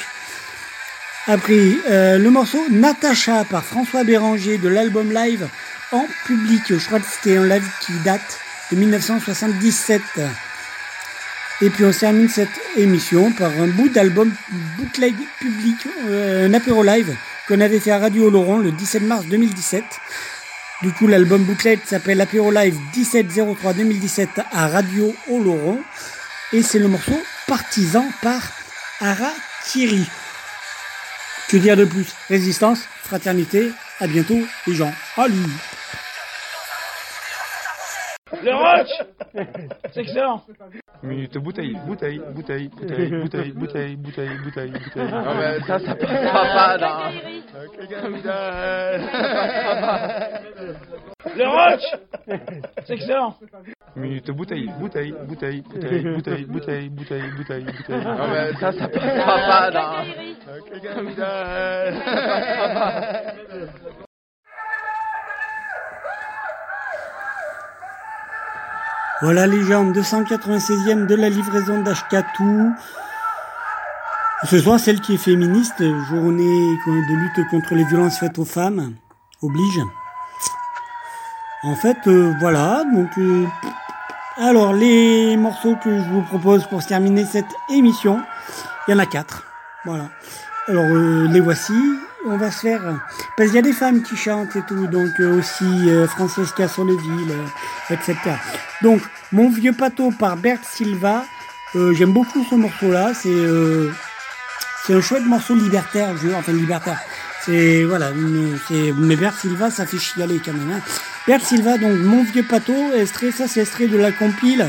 Après, euh, le morceau Natacha par François Béranger de l'album live en public. Je crois que c'était un live qui date de 1977. Et puis on termine cette émission par un bout d'album bootleg public, euh, un apéro live qu'on avait fait à Radio Laurent le 17 mars 2017. Du coup, l'album bootleg s'appelle Apéro Live 1703-2017 à Radio Oloron. Et c'est le morceau Partisan par Ara-Thierry. Que dire de plus? Résistance, fraternité, à bientôt les gens. Allez Le rock C'est excellent Minute bouteille, bouteille, bouteille, bouteille, bouteille, bouteille, bouteille, bouteille, bouteille. Non, mais ça, ça passera pas dans. Le rock C'est excellent Minute bouteille, bouteille, bouteille, bouteille, bouteille, bouteille, bouteille, bouteille, bouteille. Non, mais ça, ça passera pas dans. Voilà les gens, 296e de la livraison d'Ashkatou. Ce soir, celle qui est féministe, journée de lutte contre les violences faites aux femmes, oblige. En fait, euh, voilà, donc... euh, alors, les morceaux que je vous propose pour terminer cette émission, il y en a quatre. Voilà. Alors, euh, les voici. On va se faire... Parce qu'il y a des femmes qui chantent et tout, donc euh, aussi euh, Francesca Solleville, euh, etc. Donc, Mon vieux pâteau par Bert Silva. Euh, J'aime beaucoup ce morceau-là. C'est euh, c'est un chouette morceau libertaire, je, enfin libertaire. C'est voilà, mais Bert Silva, ça fait chialer quand même. Hein. Bert Silva, donc mon vieux pâteau, extrait, ça c'est extrait de la compile.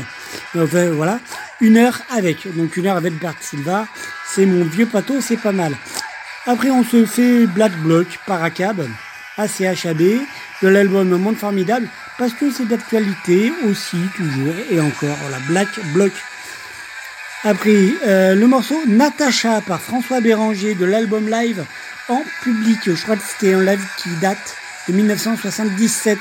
Enfin voilà, Une heure avec. Donc une heure avec Bert Silva. C'est mon vieux pâteau, c'est pas mal. Après, on se fait Black Block, Paracab, ACHAB, de l'album Monde Formidable, parce que c'est d'actualité aussi, toujours, et encore, la Black Block. Après, euh, le morceau Natacha par François Béranger de l'album live en public. Je crois que c'était un live qui date de 1977.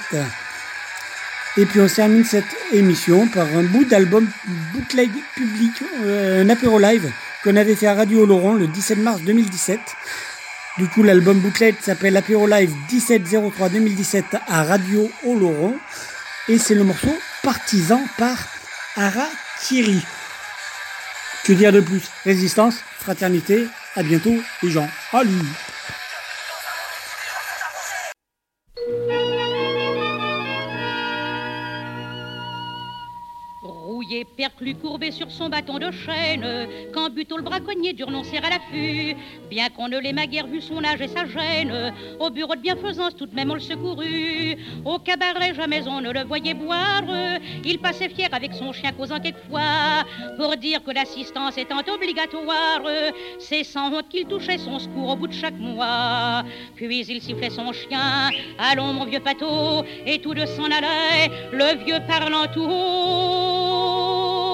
Et puis on termine cette émission par un bout d'album bootleg public, euh, un apéro live qu'on avait fait à Radio Laurent le 17 mars 2017. Du coup, l'album booklet s'appelle Apéro Live 1703-2017 à Radio Oloron. Et c'est le morceau Partisan par Ara Thierry. Que dire de plus? Résistance, fraternité, à bientôt les gens. Perclus courbé sur son bâton de chêne, quand Buteau le braconnier dut renoncer à l'affût, bien qu'on ne l'ait guère vu son âge et sa gêne, au bureau de bienfaisance tout de même on le secourut, au cabaret jamais on ne le voyait boire, il passait fier avec son chien causant quelquefois, pour dire que l'assistance étant obligatoire, c'est sans honte qu'il touchait son secours au bout de chaque mois, puis il sifflait son chien, allons mon vieux pâteau, et tout de s'en allait, le vieux parlant tout haut.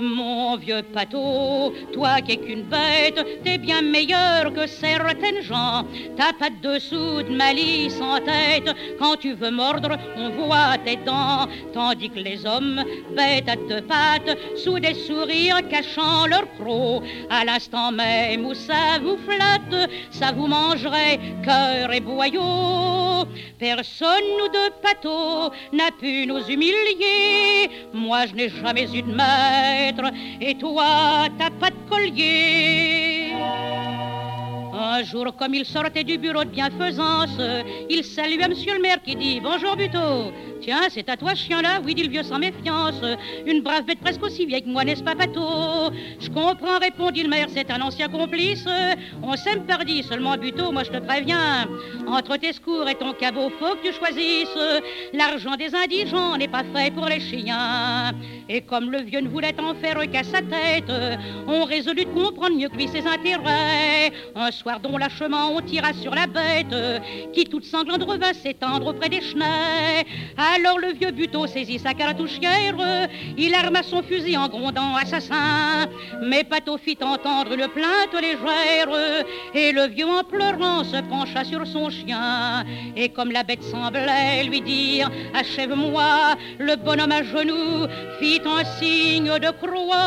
Mon vieux pâteau, toi qui es qu'une bête, t'es bien meilleur que certaines gens. T'as pas de dessous de malice en tête. Quand tu veux mordre, on voit tes dents. Tandis que les hommes, bêtes à deux pattes, sous des sourires cachant leur crocs, à l'instant même où ça vous flatte, ça vous mangerait cœur et boyau. Personne, nous deux pâteaux, n'a pu nous humilier. Moi, je n'ai jamais eu de et toi, t'as pas de collier. Un jour, comme il sortait du bureau de bienfaisance, il salua monsieur le maire qui dit Bonjour Buteau. Tiens, c'est à toi chien-là Oui, dit le vieux sans méfiance. Une brave bête presque aussi vieille que moi, n'est-ce pas, Pato? Je comprends, répondit le maire, c'est un ancien complice. On s'aime pardi, seulement Buteau, moi je te préviens. Entre tes secours et ton cabot, faut que tu choisisses. L'argent des indigents n'est pas fait pour les chiens. Et comme le vieux ne voulait en faire qu'à sa tête, on résolut de comprendre mieux que lui ses intérêts. Un soir dont lâchement on tira sur la bête, qui toute sanglante revint s'étendre auprès des chenets. Alors le vieux buteau saisit sa cartouchière, il arma son fusil en grondant assassin. Mais Pato fit entendre une plainte légère, et le vieux en pleurant se pencha sur son chien. Et comme la bête semblait lui dire Achève-moi, le bonhomme à genoux fit un signe de croix.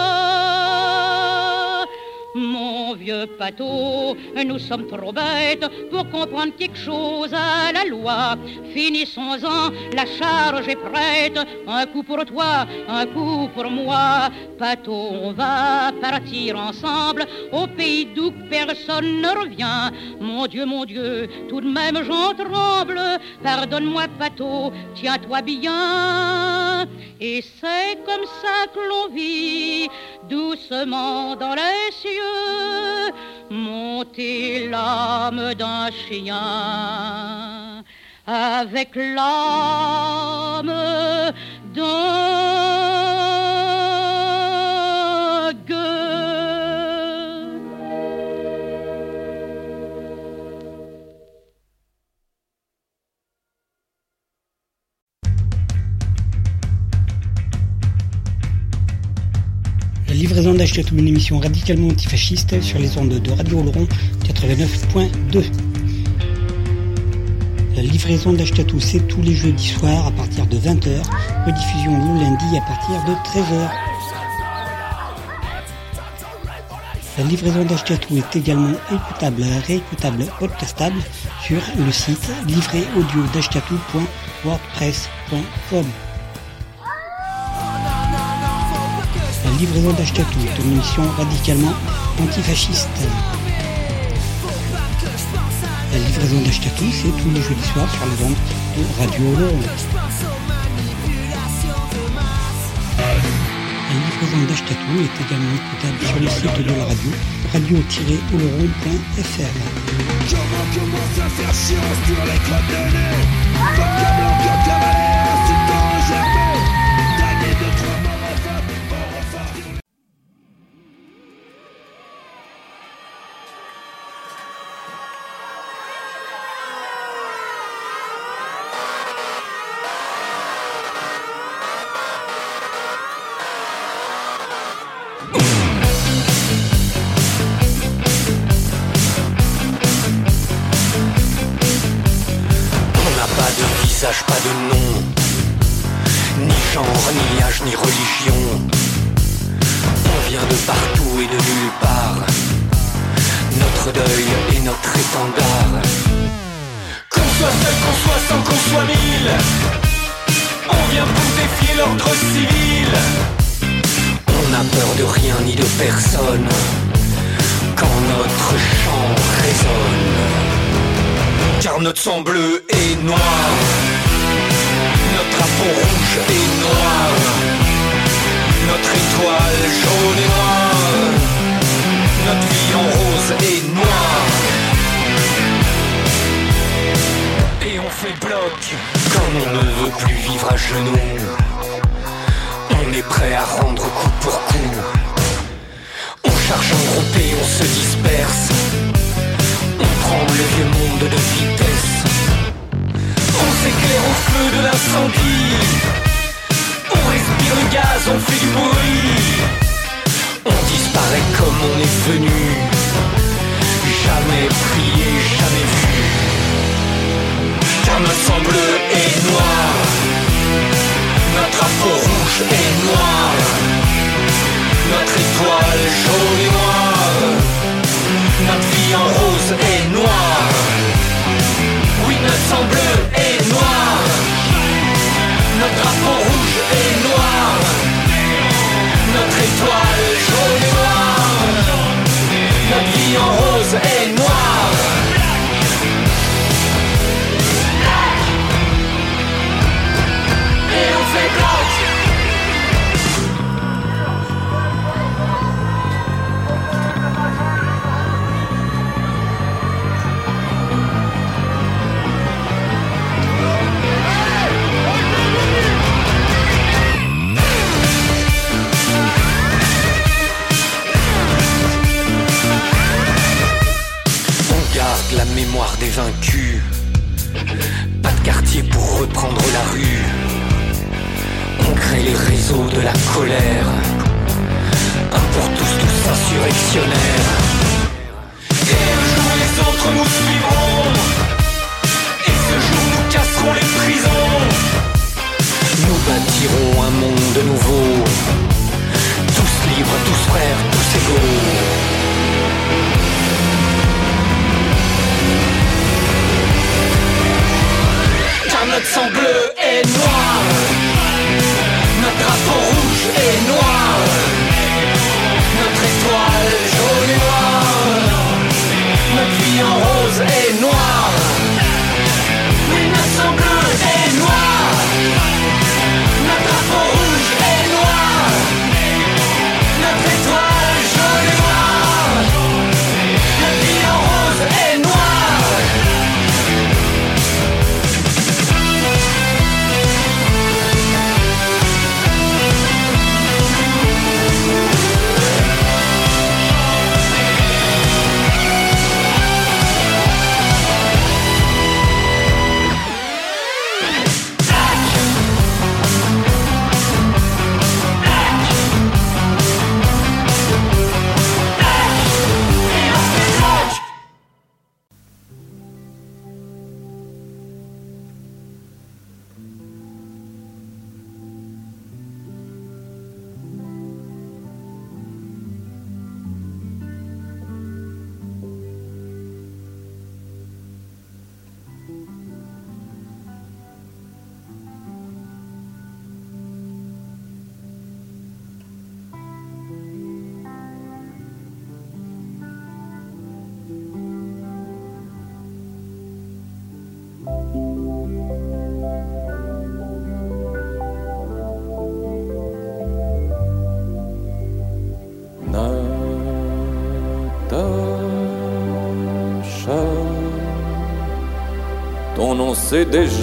Mon vieux pâteau, nous sommes trop bêtes pour comprendre quelque chose à la loi. Finissons-en, la charge est prête. Un coup pour toi, un coup pour moi. Pâteau, on va partir ensemble au pays d'où personne ne revient. Mon Dieu, mon Dieu, tout de même j'en tremble. Pardonne-moi, Pâteau, tiens-toi bien. Et c'est comme ça que l'on vit doucement dans les cieux monter l'âme d'un chien avec l'âme d'un livraison d'Achetatou, une émission radicalement antifasciste sur les ondes de Radio Laurent 89.2. La livraison d'Achetatou, c'est tous les jeudis soirs à partir de 20h, rediffusion le lundi à partir de 13h. La livraison d'Achetatou est également écoutable, réécoutable, podcastable sur le site livréaudio.wordpress.com. Livraison d'Achetatou est une émission radicalement antifasciste. La livraison d'Achetatou, c'est tous les jeudis soirs sur les ondes de Radio Oloron. La livraison d'Achetatou est également écoutable sur le site de la radio, radio-oloron.fr. sont bleu et noir, Notre drapeau rouge et noir. Notre étoile jaune et noire. Notre vie en rose et noir. Et on fait bloc. Comme on ne veut plus vivre à genoux, on est prêt à rendre coup pour coup. On charge en groupe et on se dispute êtes sang bleu et noir.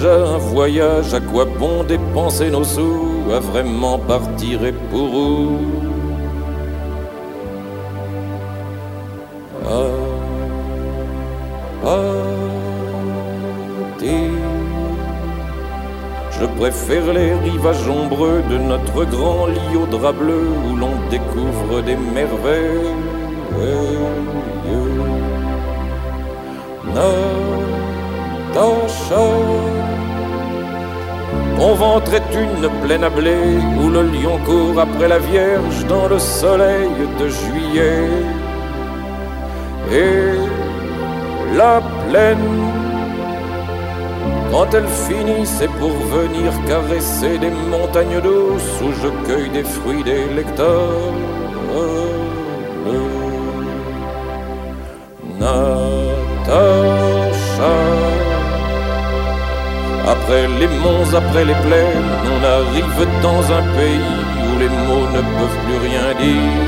un voyage, à quoi bon dépenser nos sous, à vraiment partir et pour où ah, ah, ah Je préfère les rivages ombreux de notre grand lit au drap bleu où l'on découvre des merveilles. Natasha ton ventre est une plaine à blé où le lion court après la Vierge dans le soleil de juillet. Et la plaine quand elle finit, c'est pour venir caresser des montagnes douces où je cueille des fruits des lecteurs. Après les monts, après les plaines, on arrive dans un pays où les mots ne peuvent plus rien dire.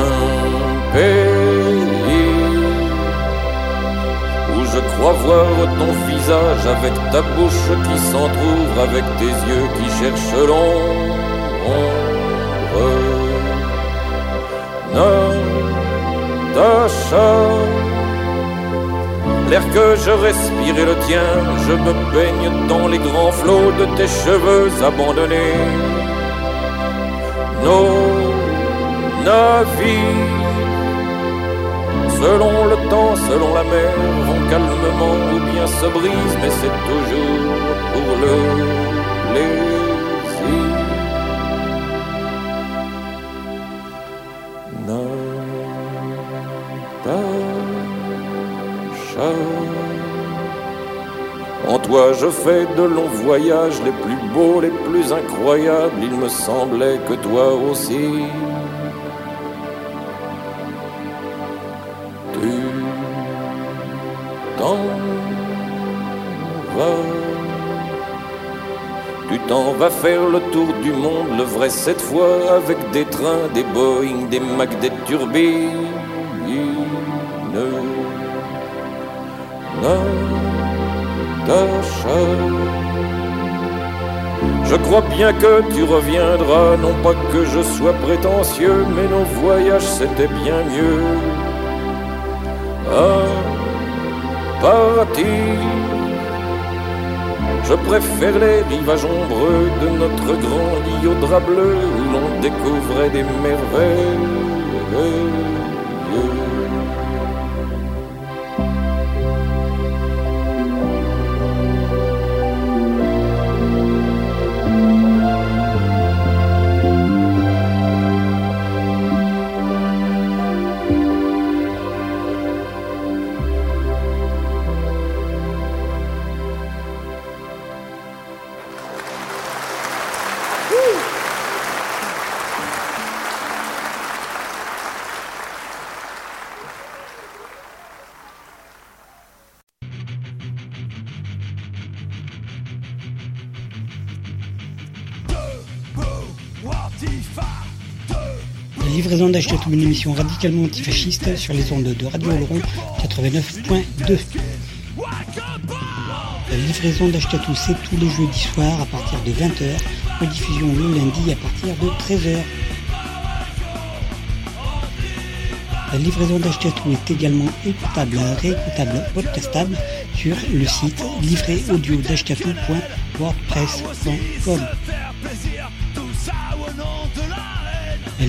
Un pays où je crois voir ton visage avec ta bouche qui s'entr'ouvre, avec tes yeux qui cherchent l'ombre. Natacha. L'air que je respire est le tien, je me baigne dans les grands flots de tes cheveux abandonnés. Nos navires, selon le temps, selon la mer, vont calmement ou bien se brisent, mais c'est toujours pour le. Toi je fais de longs voyages, les plus beaux, les plus incroyables, il me semblait que toi aussi. Tu t'en vas. Tu t'en vas faire le tour du monde, le vrai cette fois, avec des trains, des Boeing, des Mac, des turbines. Je crois bien que tu reviendras, non pas que je sois prétentieux, mais nos voyages c'était bien mieux. À partir, je préfère les rivages ombreux de notre grand lit au drap bleu où l'on découvrait des merveilles. d'Achetatou, une émission radicalement antifasciste sur les ondes de Radio Oloron 89.2. La livraison d'Achetatou, c'est tous les jeudis soirs à partir de 20h, rediffusion le lundi à partir de 13h. La livraison d'Achetatou est également écoutable, réécoutable, podcastable sur le site livréaudio.wordpress.com.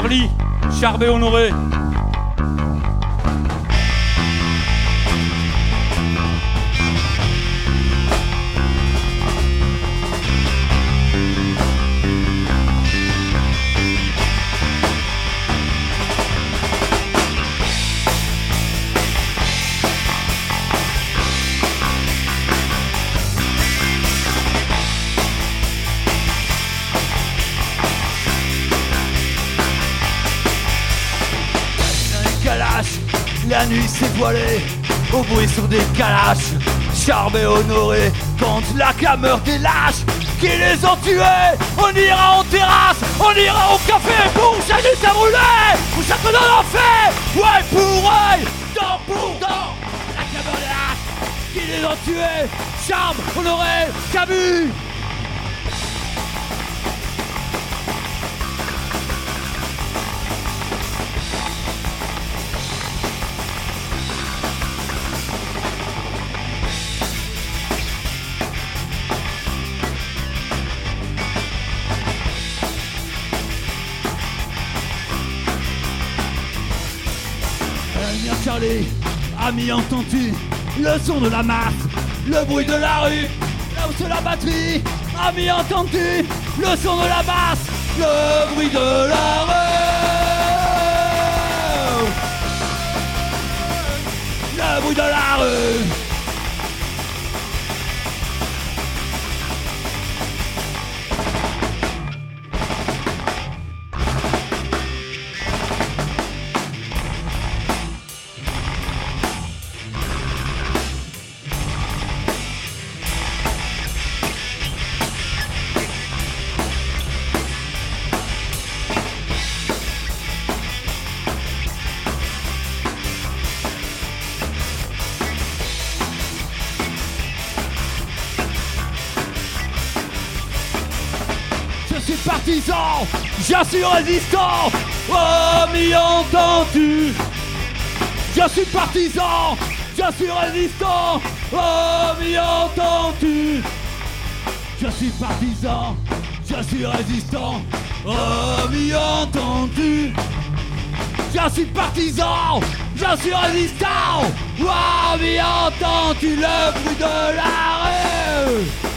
Charlie, Charbet honoré. Sur des calaches. Charmé honoré contre la clameur des lâches qui les ont tués. On ira en terrasse, on ira au café pour changer sa brûler. Chaque dans l'enfer, ouais pour œil, dent pour dent. La clameur des lâches qui les ont tués. Charme, honoré, Camus. Ami entends-tu le son de la masse, le bruit de la rue, là où c'est la batterie, ami entends-tu le son de la basse, le bruit de la rue, le bruit de la rue. Suis résistant, oh m'y entends-tu? Je suis partisan, je suis résistant, oh m'y entends-tu? Je suis partisan, je suis résistant, oh m'y entends-tu? Je suis partisan, je suis résistant, oh m'y entends-tu le bruit de la rue?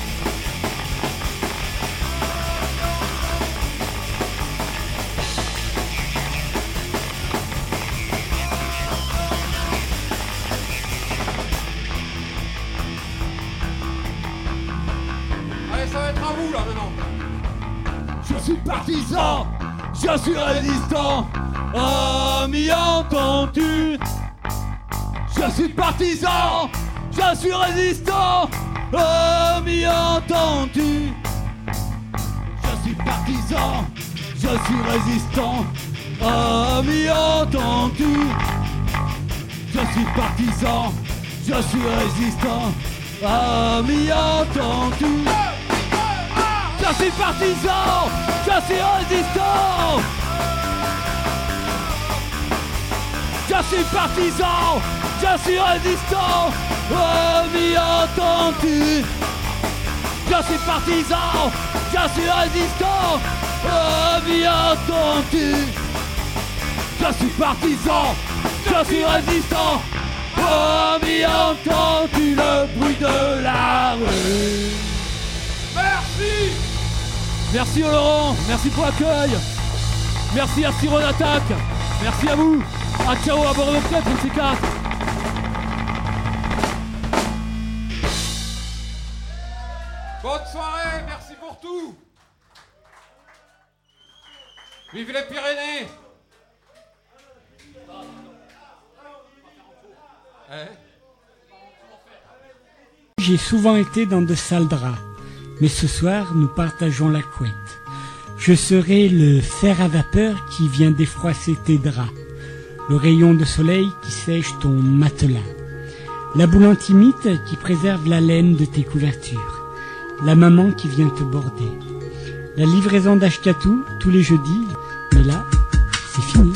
Suis partisan, je suis résistant. Oh, m'y entends-tu? Je suis partisan, je suis résistant. Oh, m'y entends-tu? Je suis partisan, je suis résistant. Oh, m'y entends-tu? Je suis partisan, je suis résistant. Oh, m'y entends-tu? Je suis partisan, je suis résistant. Je suis partisan, je suis résistant. Oh, m'y entends-tu Je suis partisan, je suis résistant. Oh, m'y entends-tu suis partisan, je suis résistant. Oh, m'y entends-tu le bruit de la rue Merci Merci Laurent, merci pour l'accueil. Merci à Siron Attack. Merci à vous. À ciao à Bordeaux peut-être, ces quatre. Bonne soirée, merci pour tout. Vive les Pyrénées Hein? J'ai souvent été dans de sales draps, mais ce soir nous partageons la couette. Je serai le fer à vapeur qui vient défroisser tes draps, le rayon de soleil qui sèche ton matelas, la boule antimite qui préserve la laine de tes couvertures, la maman qui vient te border, la livraison d'Ashkatou tous les jeudis, mais là, c'est fini.